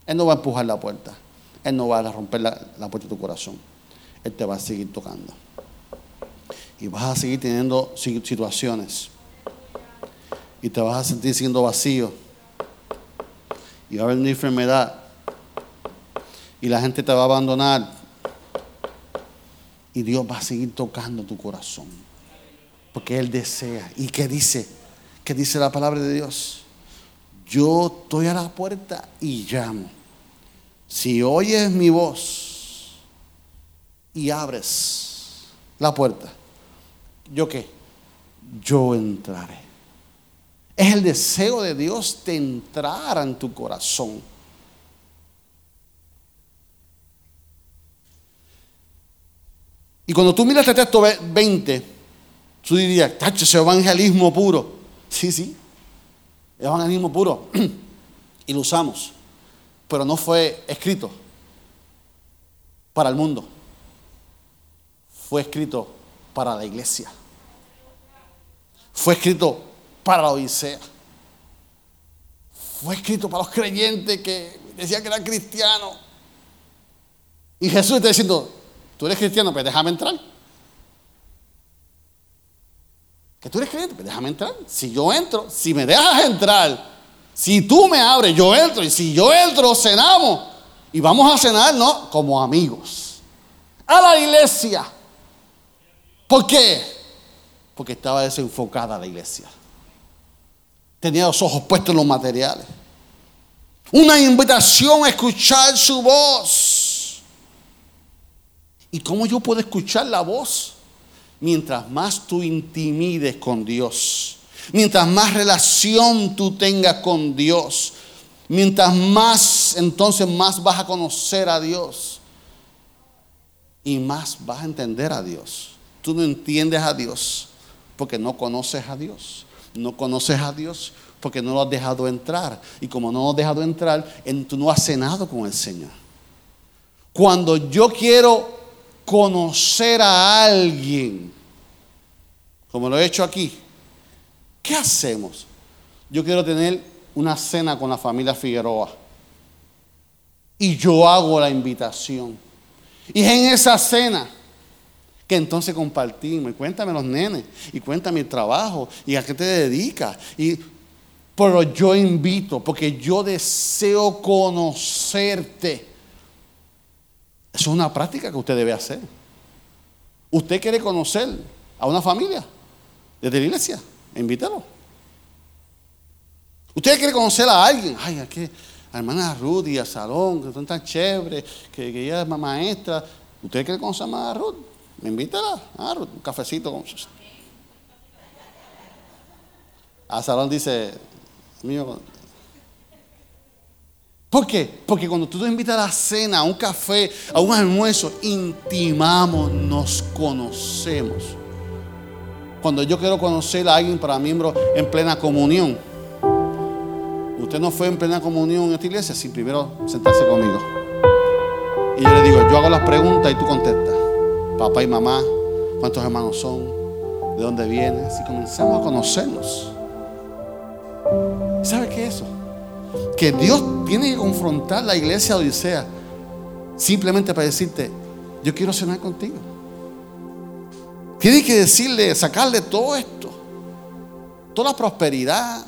Él no va a empujar la puerta. Él no va a romper la, la puerta de tu corazón. Él te va a seguir tocando. Y vas a seguir teniendo situaciones. Y te vas a sentir siendo vacío. Y va a haber una enfermedad. Y la gente te va a abandonar. Y Dios va a seguir tocando tu corazón. Porque Él desea. ¿Y qué dice? ¿Qué dice la palabra de Dios? Yo estoy a la puerta y llamo. Si oyes mi voz y abres la puerta, ¿yo qué? Yo entraré. Es el deseo de Dios de entrar en tu corazón. Y cuando tú miras este texto 20, tú dirías, tacho, ese evangelismo puro. Sí, sí, evangelismo puro. y lo usamos. Pero no fue escrito para el mundo. Fue escrito para la iglesia. Fue escrito para la Odisea. Fue escrito para los creyentes que decían que eran cristianos. Y Jesús está diciendo, tú eres cristiano, pues déjame entrar. Que tú eres creyente, pues déjame entrar. Si yo entro, si me dejas entrar, si tú me abres, yo entro. Y si yo entro, cenamos. Y vamos a cenar, ¿no? Como amigos. A la iglesia. ¿Por qué? Porque estaba desenfocada la iglesia. Tenía los ojos puestos en los materiales. Una invitación a escuchar su voz. ¿Y cómo yo puedo escuchar la voz? Mientras más tú intimides con Dios Mientras más relación tú tengas con Dios, mientras más, entonces más vas a conocer a Dios y más vas a entender a Dios. Tú no entiendes a Dios porque no conoces a Dios. No conoces a Dios porque no lo has dejado entrar. Y como no lo has dejado entrar, tú no has cenado con el Señor. Cuando yo quiero conocer a alguien, como lo he hecho aquí, ¿Qué hacemos? Yo quiero tener una cena con la familia Figueroa. Y yo hago la invitación. Y en esa cena que entonces compartimos. Y cuéntame los nenes. Y cuéntame el trabajo. Y a qué te dedicas. Y, pero yo invito porque yo deseo conocerte. Eso es una práctica que usted debe hacer. Usted quiere conocer a una familia desde la iglesia. Invítalo. Usted quiere conocer a alguien. Ay, aquí, a hermana Ruth y a Salón, que son tan chéveres, que, ella es maestra. ¿Usted quiere conocer a hermana Ruth? Me invítala. Ah, un cafecito. Con... A Salón dice, mío, ¿Por qué? Porque cuando tú te invitas a la cena, a un café, a un almuerzo, intimamos, nos conocemos. Cuando yo quiero conocer a alguien para miembro en plena comunión, usted no fue en plena comunión en esta iglesia sin primero sentarse conmigo. Y yo le digo, yo hago las preguntas y tú contestas. Papá y mamá, ¿cuántos hermanos son? ¿De dónde vienes? Y comenzamos a conocernos. ¿Sabe qué es eso? Que Dios tiene que confrontar la iglesia de Odisea simplemente para decirte, yo quiero cenar contigo. Tiene que decirle, sacarle todo esto, toda la prosperidad,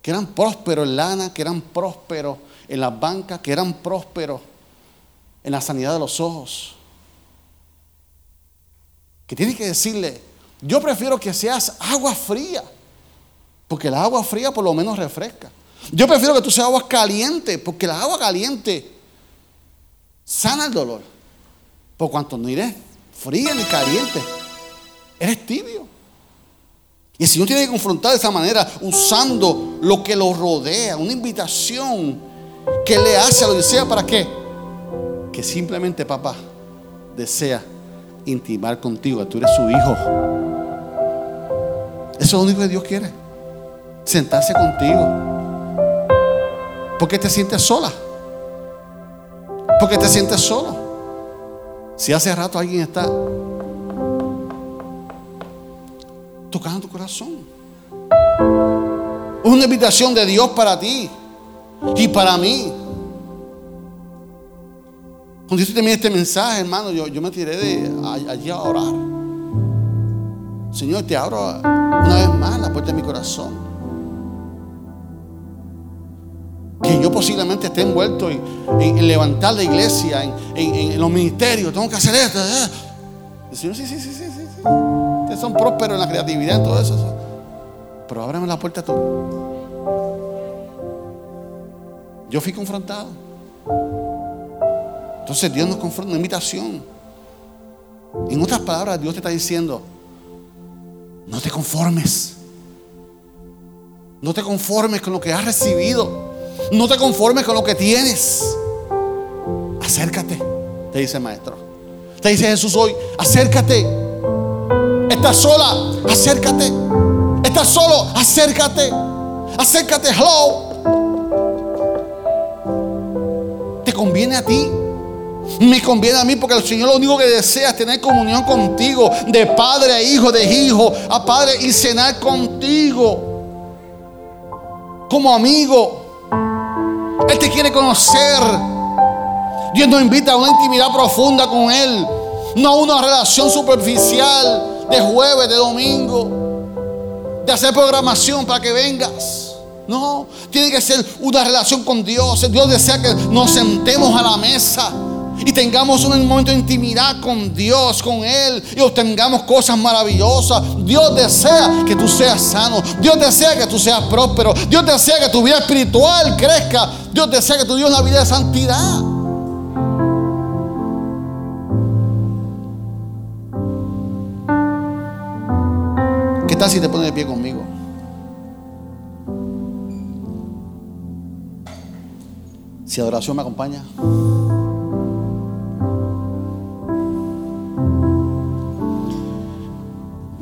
que eran prósperos en lana, que eran prósperos en las bancas, que eran prósperos en la sanidad de los ojos. Que tiene que decirle, yo prefiero que seas agua fría, porque la agua fría por lo menos refresca. Yo prefiero que tú seas agua caliente, porque la agua caliente sana el dolor. Por cuanto no iré fría ni caliente. Eres tibio. Y el Señor tiene que confrontar de esa manera usando lo que lo rodea, una invitación que le hace a lo desea para qué? Que simplemente papá desea intimar contigo, tú eres su hijo. Eso es lo único que Dios quiere. Sentarse contigo. Porque te sientes sola. Porque te sientes solo. Si hace rato alguien está tocando tu corazón. Una invitación de Dios para ti y para mí. Cuando yo terminé este mensaje, hermano, yo, yo me tiré de allí a orar. Señor, te abro una vez más la puerta de mi corazón. que yo posiblemente esté envuelto en, levantar la iglesia, en, los ministerios, tengo que hacer esto. ¿eh? Señor, sí, sí, sí, sí, sí. Ustedes son prósperos en la creatividad, en todo eso. Pero ábrame la puerta tú. Yo fui confrontado. Entonces Dios nos confronta una invitación. En otras palabras, Dios te está diciendo, no te conformes. No te conformes con lo que has recibido. No te conformes con lo que tienes. Acércate, te dice el maestro. Te dice Jesús hoy, acércate. Estás sola, acércate. Estás solo, acércate. Acércate, hello. Te conviene a ti. Me conviene a mí porque el Señor lo único que desea es tener comunión contigo, de padre a hijo, de hijo a padre y cenar contigo como amigo. Él te quiere conocer. Dios nos invita a una intimidad profunda con Él, no a una relación superficial de jueves, de domingo, de hacer programación para que vengas. No, tiene que ser una relación con Dios. Dios desea que nos sentemos a la mesa y tengamos un momento de intimidad con Dios, con Él, y obtengamos cosas maravillosas. Dios desea que tú seas sano, Dios desea que tú seas próspero, Dios desea que tu vida espiritual crezca, Dios desea que tú vivas una vida de santidad. ¿Qué tal si te pones de pie conmigo? Si adoración me acompaña.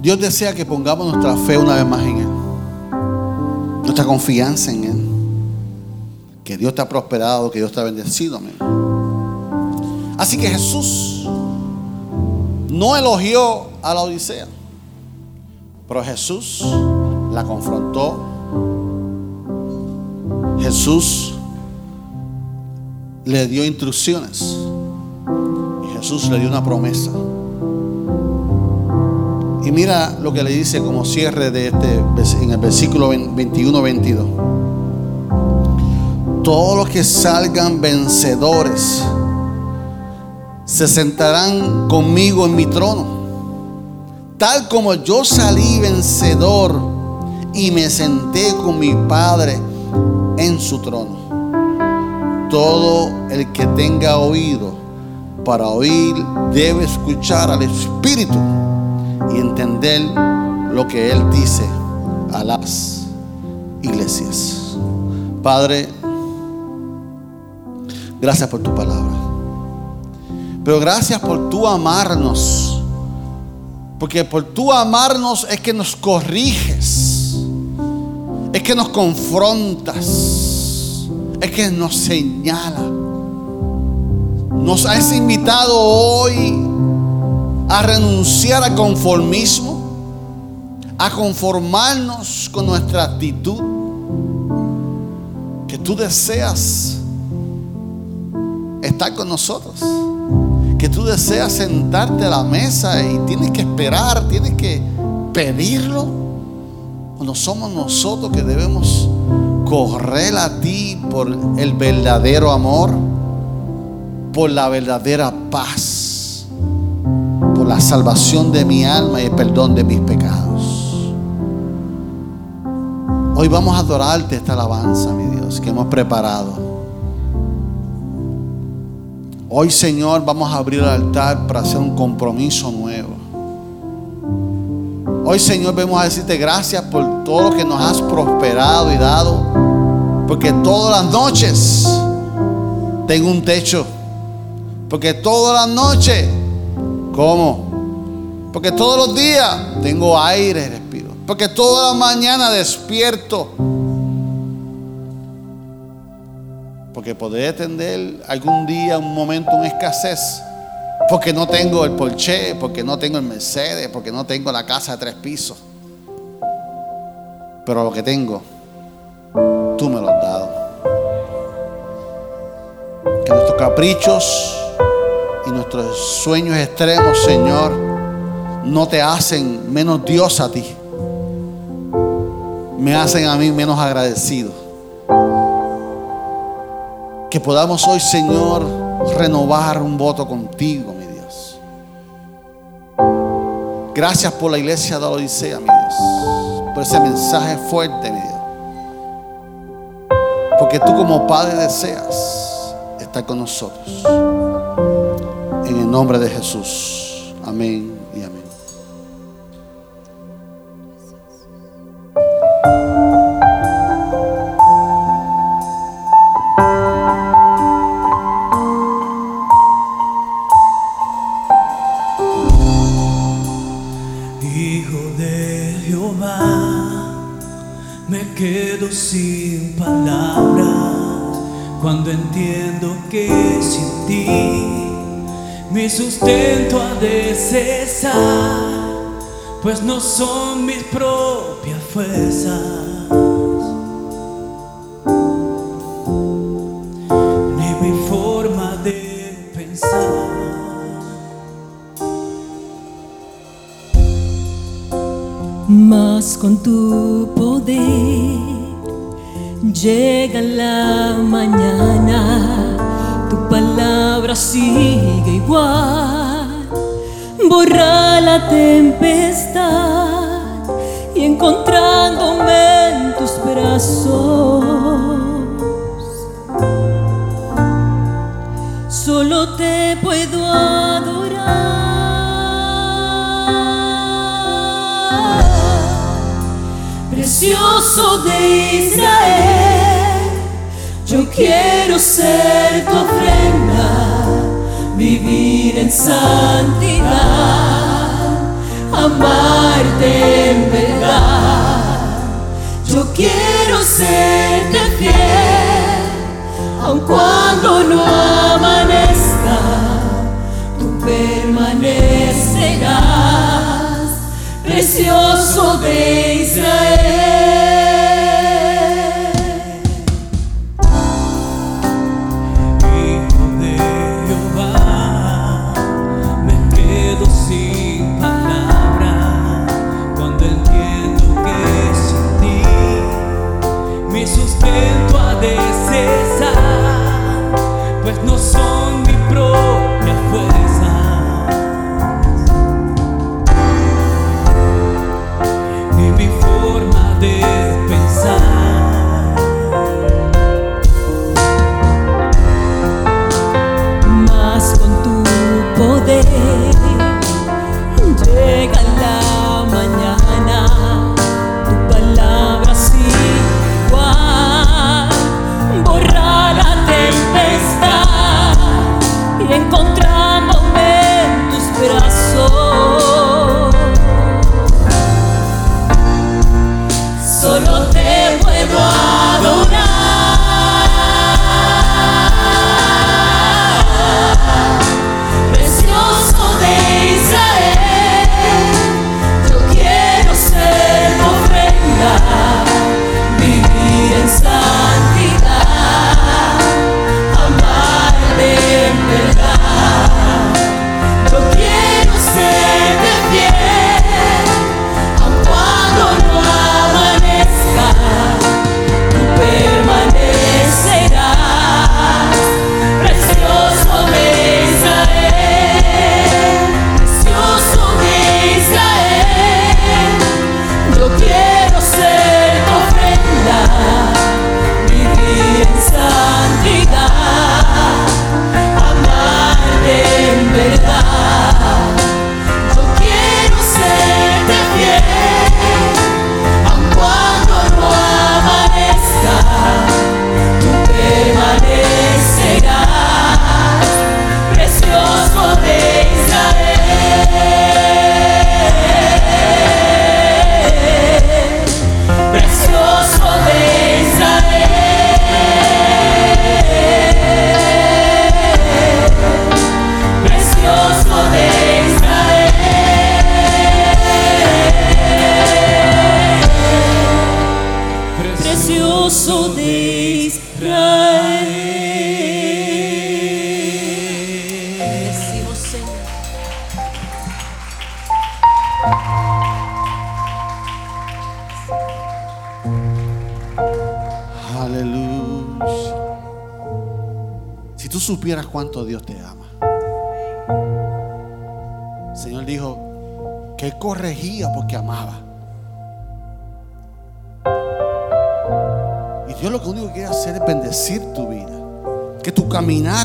Dios desea que pongamos nuestra fe una vez más en Él. Nuestra confianza en Él. Que Dios te ha prosperado, que Dios te ha bendecido. Amén. Así que Jesús no elogió a la Odisea. Pero Jesús la confrontó. Jesús le dio instrucciones. Y Jesús le dio una promesa. Y mira lo que le dice como cierre de este en el versículo 21-22. Todos los que salgan vencedores se sentarán conmigo en mi trono. Tal como yo salí vencedor y me senté con mi Padre en su trono. Todo el que tenga oído para oír debe escuchar al Espíritu y entender lo que Él dice a las iglesias. Padre, gracias por tu palabra. Pero gracias por tu amarnos. Porque por tu amarnos es que nos corriges. Es que nos confrontas. Es que nos señala. Nos has invitado hoy a renunciar al conformismo, a conformarnos con nuestra actitud, que tú deseas estar con nosotros, que tú deseas sentarte a la mesa y tienes que esperar, tienes que pedirlo, cuando somos nosotros que debemos correr a ti por el verdadero amor, por la verdadera paz la salvación de mi alma y el perdón de mis pecados. Hoy vamos a adorarte esta alabanza, mi Dios, que hemos preparado. Hoy, Señor, vamos a abrir el altar para hacer un compromiso nuevo. Hoy, Señor, vamos a decirte gracias por todo lo que nos has prosperado y dado. Porque todas las noches tengo un techo. Porque todas las noches ¿Cómo? Porque todos los días tengo aire, respiro. Porque toda la mañana despierto. Porque podré tener algún día un momento, una escasez. Porque no tengo el Porsche, porque no tengo el Mercedes, porque no tengo la casa de tres pisos. Pero lo que tengo, tú me lo has dado. Que nuestros caprichos y nuestros sueños extremos, Señor, no te hacen menos Dios a ti. Me hacen a mí menos agradecido. Que podamos hoy, Señor, renovar un voto contigo, mi Dios. Gracias por la iglesia de Odisea, mi Dios. Por ese mensaje fuerte, mi Dios. Porque tú como Padre deseas estar con nosotros nombre de Jesús. Amén. pues no son mis propias fuerzas. Ni mi forma de pensar. Mas con tu poder llega la mañana, tu palabra sigue igual borra la tempestad y encontrándome en tus brazos, solo te puedo adorar, precioso de Israel, yo quiero ser tu ofrenda vivir en santidad, amarte en verdad. Yo quiero serte fiel, aun cuando no amanezca, tú permanecerás, precioso de Israel.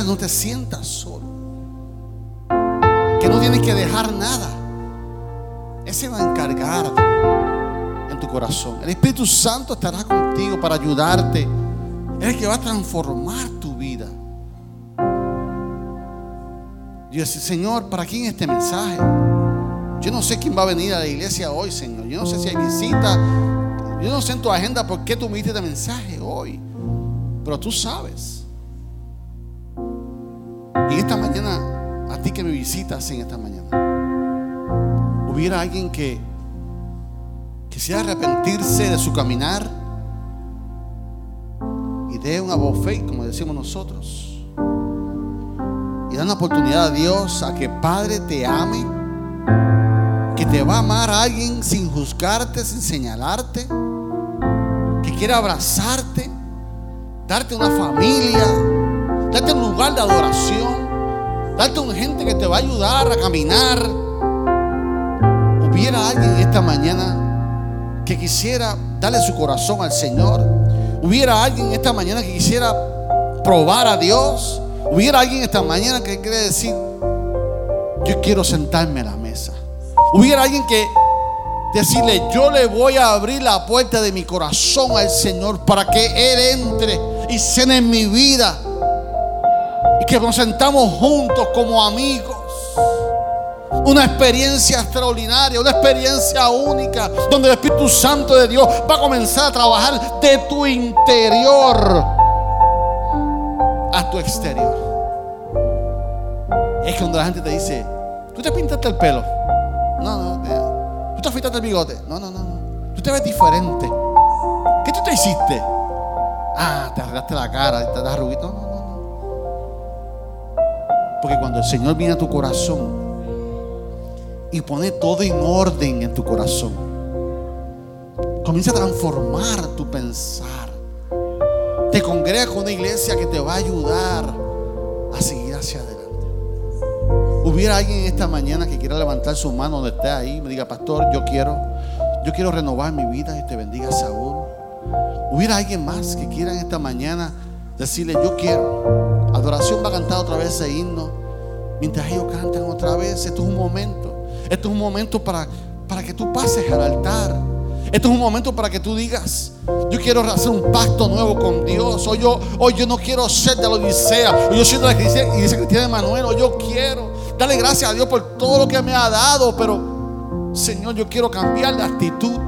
No te sientas solo. Que no tienes que dejar nada. Ese va a encargar en tu corazón. El Espíritu Santo estará contigo para ayudarte. Es el que va a transformar tu vida. Dios, Señor, ¿para quién este mensaje? Yo no sé quién va a venir a la iglesia hoy, Señor. Yo no sé si hay visita. Yo no sé en tu agenda por qué tú me diste este mensaje hoy. Pero tú sabes. Y esta mañana, a ti que me visitas en esta mañana, hubiera alguien que quisiera arrepentirse de su caminar y dé un abofé, como decimos nosotros, y da una oportunidad a Dios a que Padre te ame, que te va a amar a alguien sin juzgarte, sin señalarte, que quiere abrazarte, darte una familia, darte un lugar de adoración, darte una gente que te va a ayudar a caminar. Hubiera alguien esta mañana que quisiera darle su corazón al Señor. Hubiera alguien esta mañana que quisiera probar a Dios. Hubiera alguien esta mañana que quiere decir, yo quiero sentarme a la mesa. Hubiera alguien que decirle, yo le voy a abrir la puerta de mi corazón al Señor para que Él entre y cene en mi vida. Que nos sentamos juntos como amigos. Una experiencia extraordinaria, una experiencia única, donde el Espíritu Santo de Dios va a comenzar a trabajar de tu interior a tu exterior. Es cuando la gente te dice, tú te pintaste el pelo. No, no, no. tú te afeitaste el bigote. No, no, no. Tú te ves diferente. ¿Qué tú te hiciste? Ah, te arreglaste la cara, te das arruguito. No, no. Porque cuando el Señor viene a tu corazón y pone todo en orden en tu corazón, comienza a transformar tu pensar. Te congrega con una iglesia que te va a ayudar a seguir hacia adelante. Hubiera alguien esta mañana que quiera levantar su mano donde esté ahí me diga, pastor, yo quiero, yo quiero renovar mi vida y te bendiga Saúl. Hubiera alguien más que quiera en esta mañana decirle, yo quiero. Adoración va a cantar otra vez ese himno. Mientras ellos cantan otra vez, esto es un momento. Esto es un momento para, para que tú pases al altar. Esto es un momento para que tú digas, yo quiero hacer un pacto nuevo con Dios. Hoy yo, hoy yo no quiero ser de la Odisea. Hoy yo soy de la iglesia, iglesia cristiana de Manuel. Hoy yo quiero darle gracias a Dios por todo lo que me ha dado. Pero, Señor, yo quiero cambiar de actitud.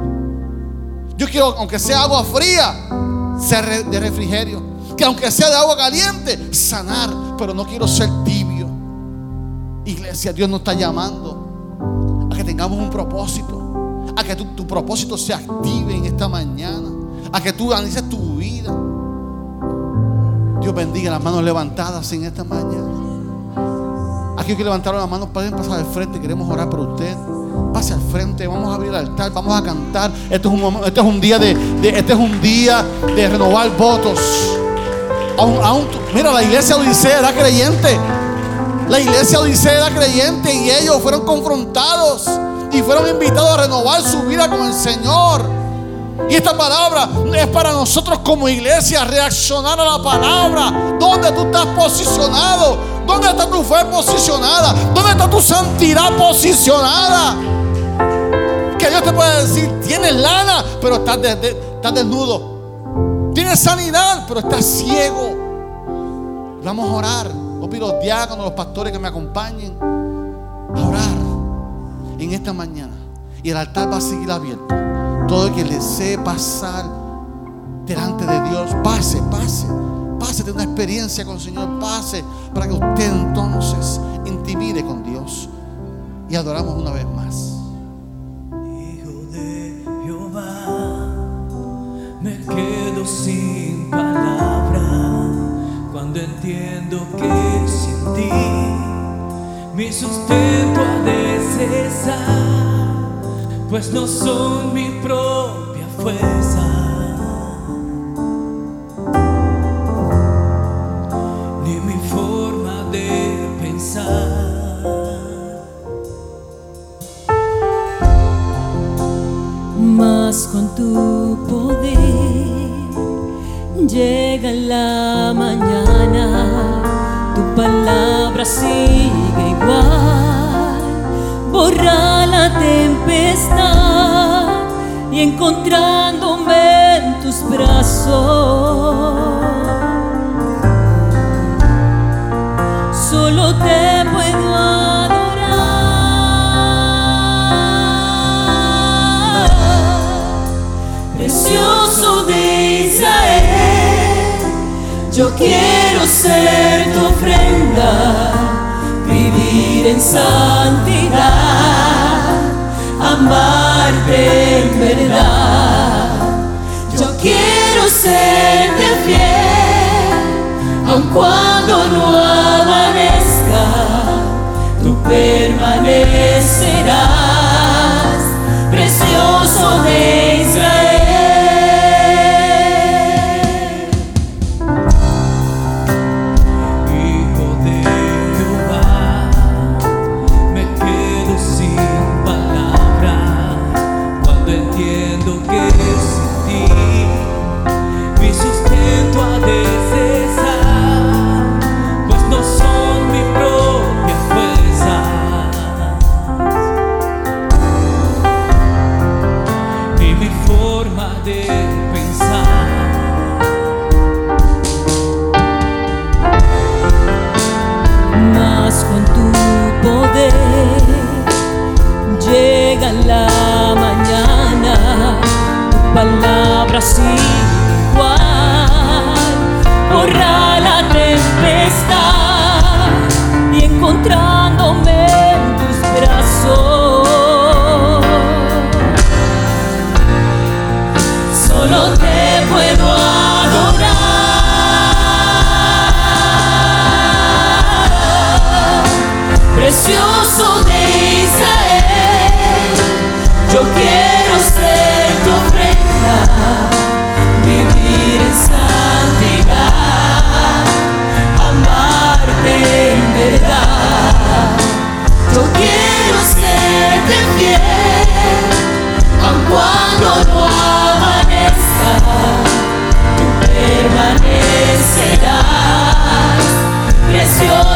Yo quiero, aunque sea agua fría, ser de refrigerio. Que aunque sea de agua caliente, sanar. Pero no quiero ser tibio. Iglesia, Dios nos está llamando a que tengamos un propósito. A que tu, tu propósito se active en esta mañana. A que tú analices tu vida. Dios bendiga las manos levantadas en esta mañana. Aquellos que levantaron las manos pueden pasar al frente. Queremos orar por usted. Pase al frente, vamos a abrir el altar, vamos a cantar. Este es un, este es un día de- este es un día de renovar votos. Mira, la iglesia de Odisea era creyente. La iglesia de Odisea era creyente y ellos fueron confrontados y fueron invitados a renovar su vida con el Señor. Y esta palabra es para nosotros como iglesia reaccionar a la palabra. ¿Dónde tú estás posicionado? ¿Dónde está tu fe posicionada? ¿Dónde está tu santidad posicionada? Que Dios te puede decir, tienes lana, pero estás desnudo. Sanidad, pero estás ciego. Vamos a orar. Yo pido los diáconos, los pastores que me acompañen a orar en esta mañana. Y el altar va a seguir abierto. Todo el que desee pasar delante de Dios, pase, pase. Pase de una experiencia con el Señor, pase para que usted entonces intimide con Dios y adoramos una vez más. Me quedo sin palabras cuando entiendo que sin ti mi sustento ha de pues no son mi propia fuerza. Ni mi forma de pensar. más con tu poder. Llega la mañana, tu palabra sigue igual. Borra la tempestad y encontrándome en tus brazos. Yo quiero ser tu ofrenda, vivir en santidad, amarte en verdad. Yo quiero serte fiel, aun cuando no amanezca, tú permanecerás, precioso de Israel. I see bien, aun no amanezca, tú permanecerás, preciosa.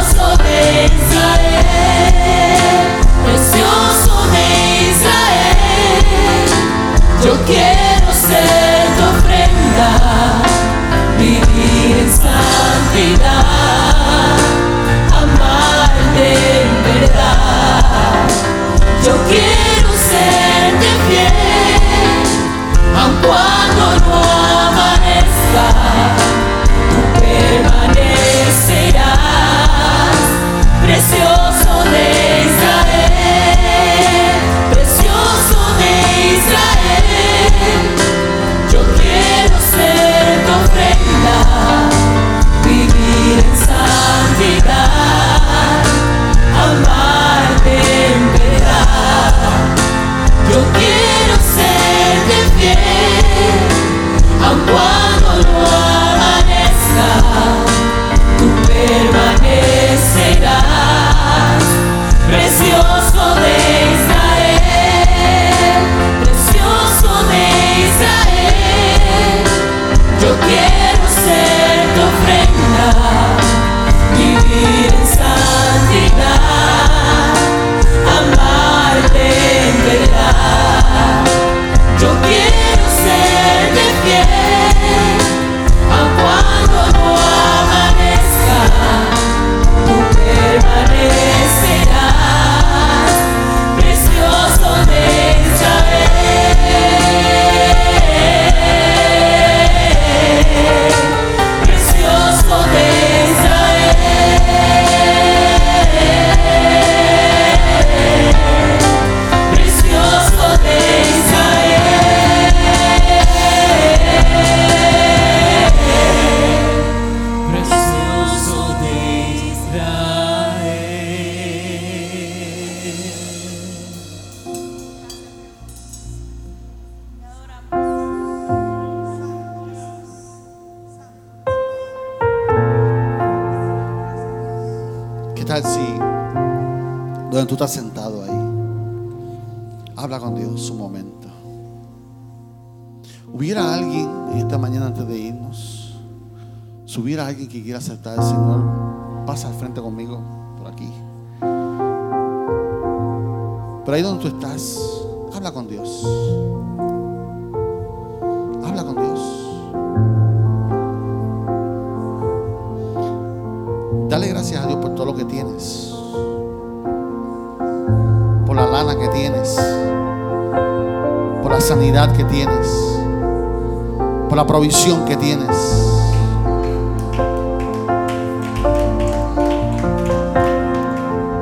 ¿Qué tal si donde tú estás sentado ahí, habla con Dios un momento? ¿Hubiera alguien en esta mañana antes de irnos? Si hubiera alguien que quiera aceptar al Señor, pasa al frente conmigo por aquí. Pero ahí donde tú estás, habla con Dios. Habla con Dios. Tienes. Por la lana que tienes. Por la sanidad que tienes. Por la provisión que tienes.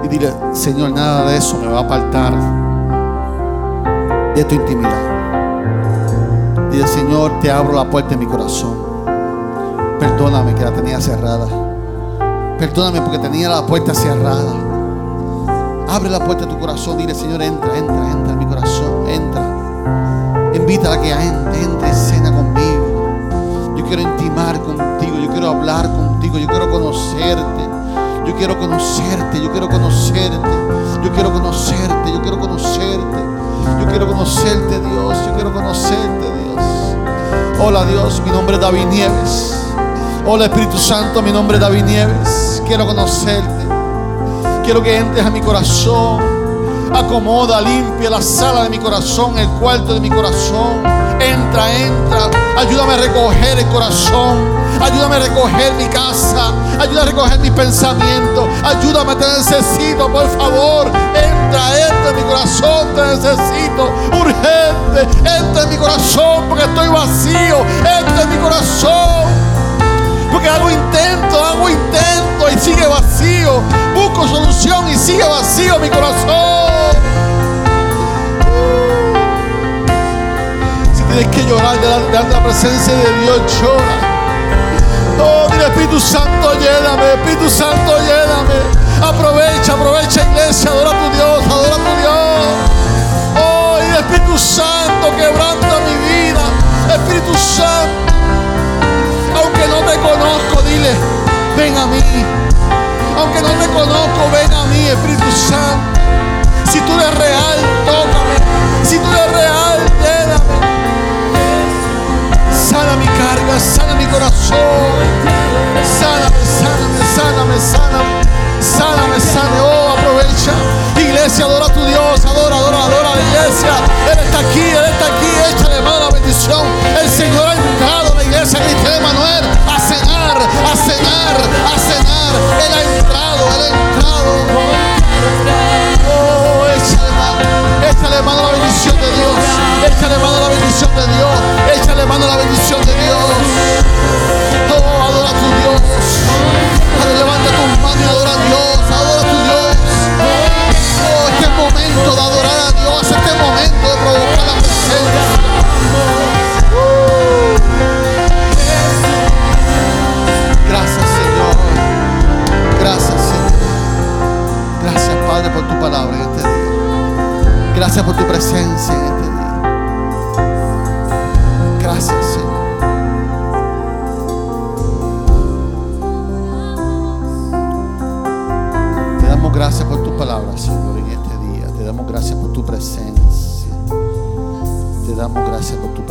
Y dile, Señor, nada de eso me va a apartar de tu intimidad. Dile, Señor, te abro la puerta de mi corazón. Perdóname que la tenía cerrada. Perdóname porque tenía la puerta cerrada. Abre la puerta de tu corazón. Dile, Señor, entra, entra, entra en mi corazón. Entra. Invítala a que entre, entre y cena conmigo. Yo quiero intimar contigo. Yo quiero hablar contigo. Yo quiero conocerte. Yo quiero conocerte. Yo quiero conocerte. Yo quiero conocerte. Yo quiero conocerte. Yo quiero conocerte, Dios. Yo quiero conocerte, Dios. Hola, Dios. Mi nombre es David Nieves. Hola Espíritu Santo, mi nombre es David Nieves. Quiero conocerte. Quiero que entres a mi corazón. Acomoda, limpia la sala de mi corazón, el cuarto de mi corazón. Entra, entra. Ayúdame a recoger el corazón. Ayúdame a recoger mi casa. Ayúdame a recoger mis pensamientos. Ayúdame, te necesito, por favor. Entra, entra en mi corazón, te necesito. Urgente. Entra en mi corazón porque estoy vacío. Entra en mi corazón. Hago intento, hago intento y sigue vacío. Busco solución y sigue vacío mi corazón. Si tienes que llorar delante de la presencia de Dios, llora. Oh, dile Espíritu Santo, lléname, Espíritu Santo, lléname. Aprovecha, aprovecha iglesia, adora a tu Dios, adora a tu Dios. Oh, y Espíritu Santo, quebranta mi vida. Espíritu Santo aunque no te conozco, dile, ven a mí. Aunque no te conozco, ven a mí, Espíritu Santo. Si tú eres real, tócame. Si tú eres real. Sana mi carga, sana mi corazón. Sáname, sáname, sáname, sáname. Sáname, sáname. Oh, aprovecha. Iglesia, adora a tu Dios. Adora, adora, adora a la iglesia. Él está aquí, Él está aquí. Échale mano la bendición. El Señor cenar, a cenar. Él ha entrado, Él ha entrado. Oh, échale mano, échale mano la bendición de Dios. Échale mano la bendición de Dios. Échale mano la bendición de Dios. Oh, adora a tu Dios. Levanta tus manos palabra en este día. Gracias por tu presencia en este día. Gracias, Señor. Te damos gracias por tu palabra, Señor, en este día. Te damos gracias por tu presencia. Te damos gracias por tu presencia.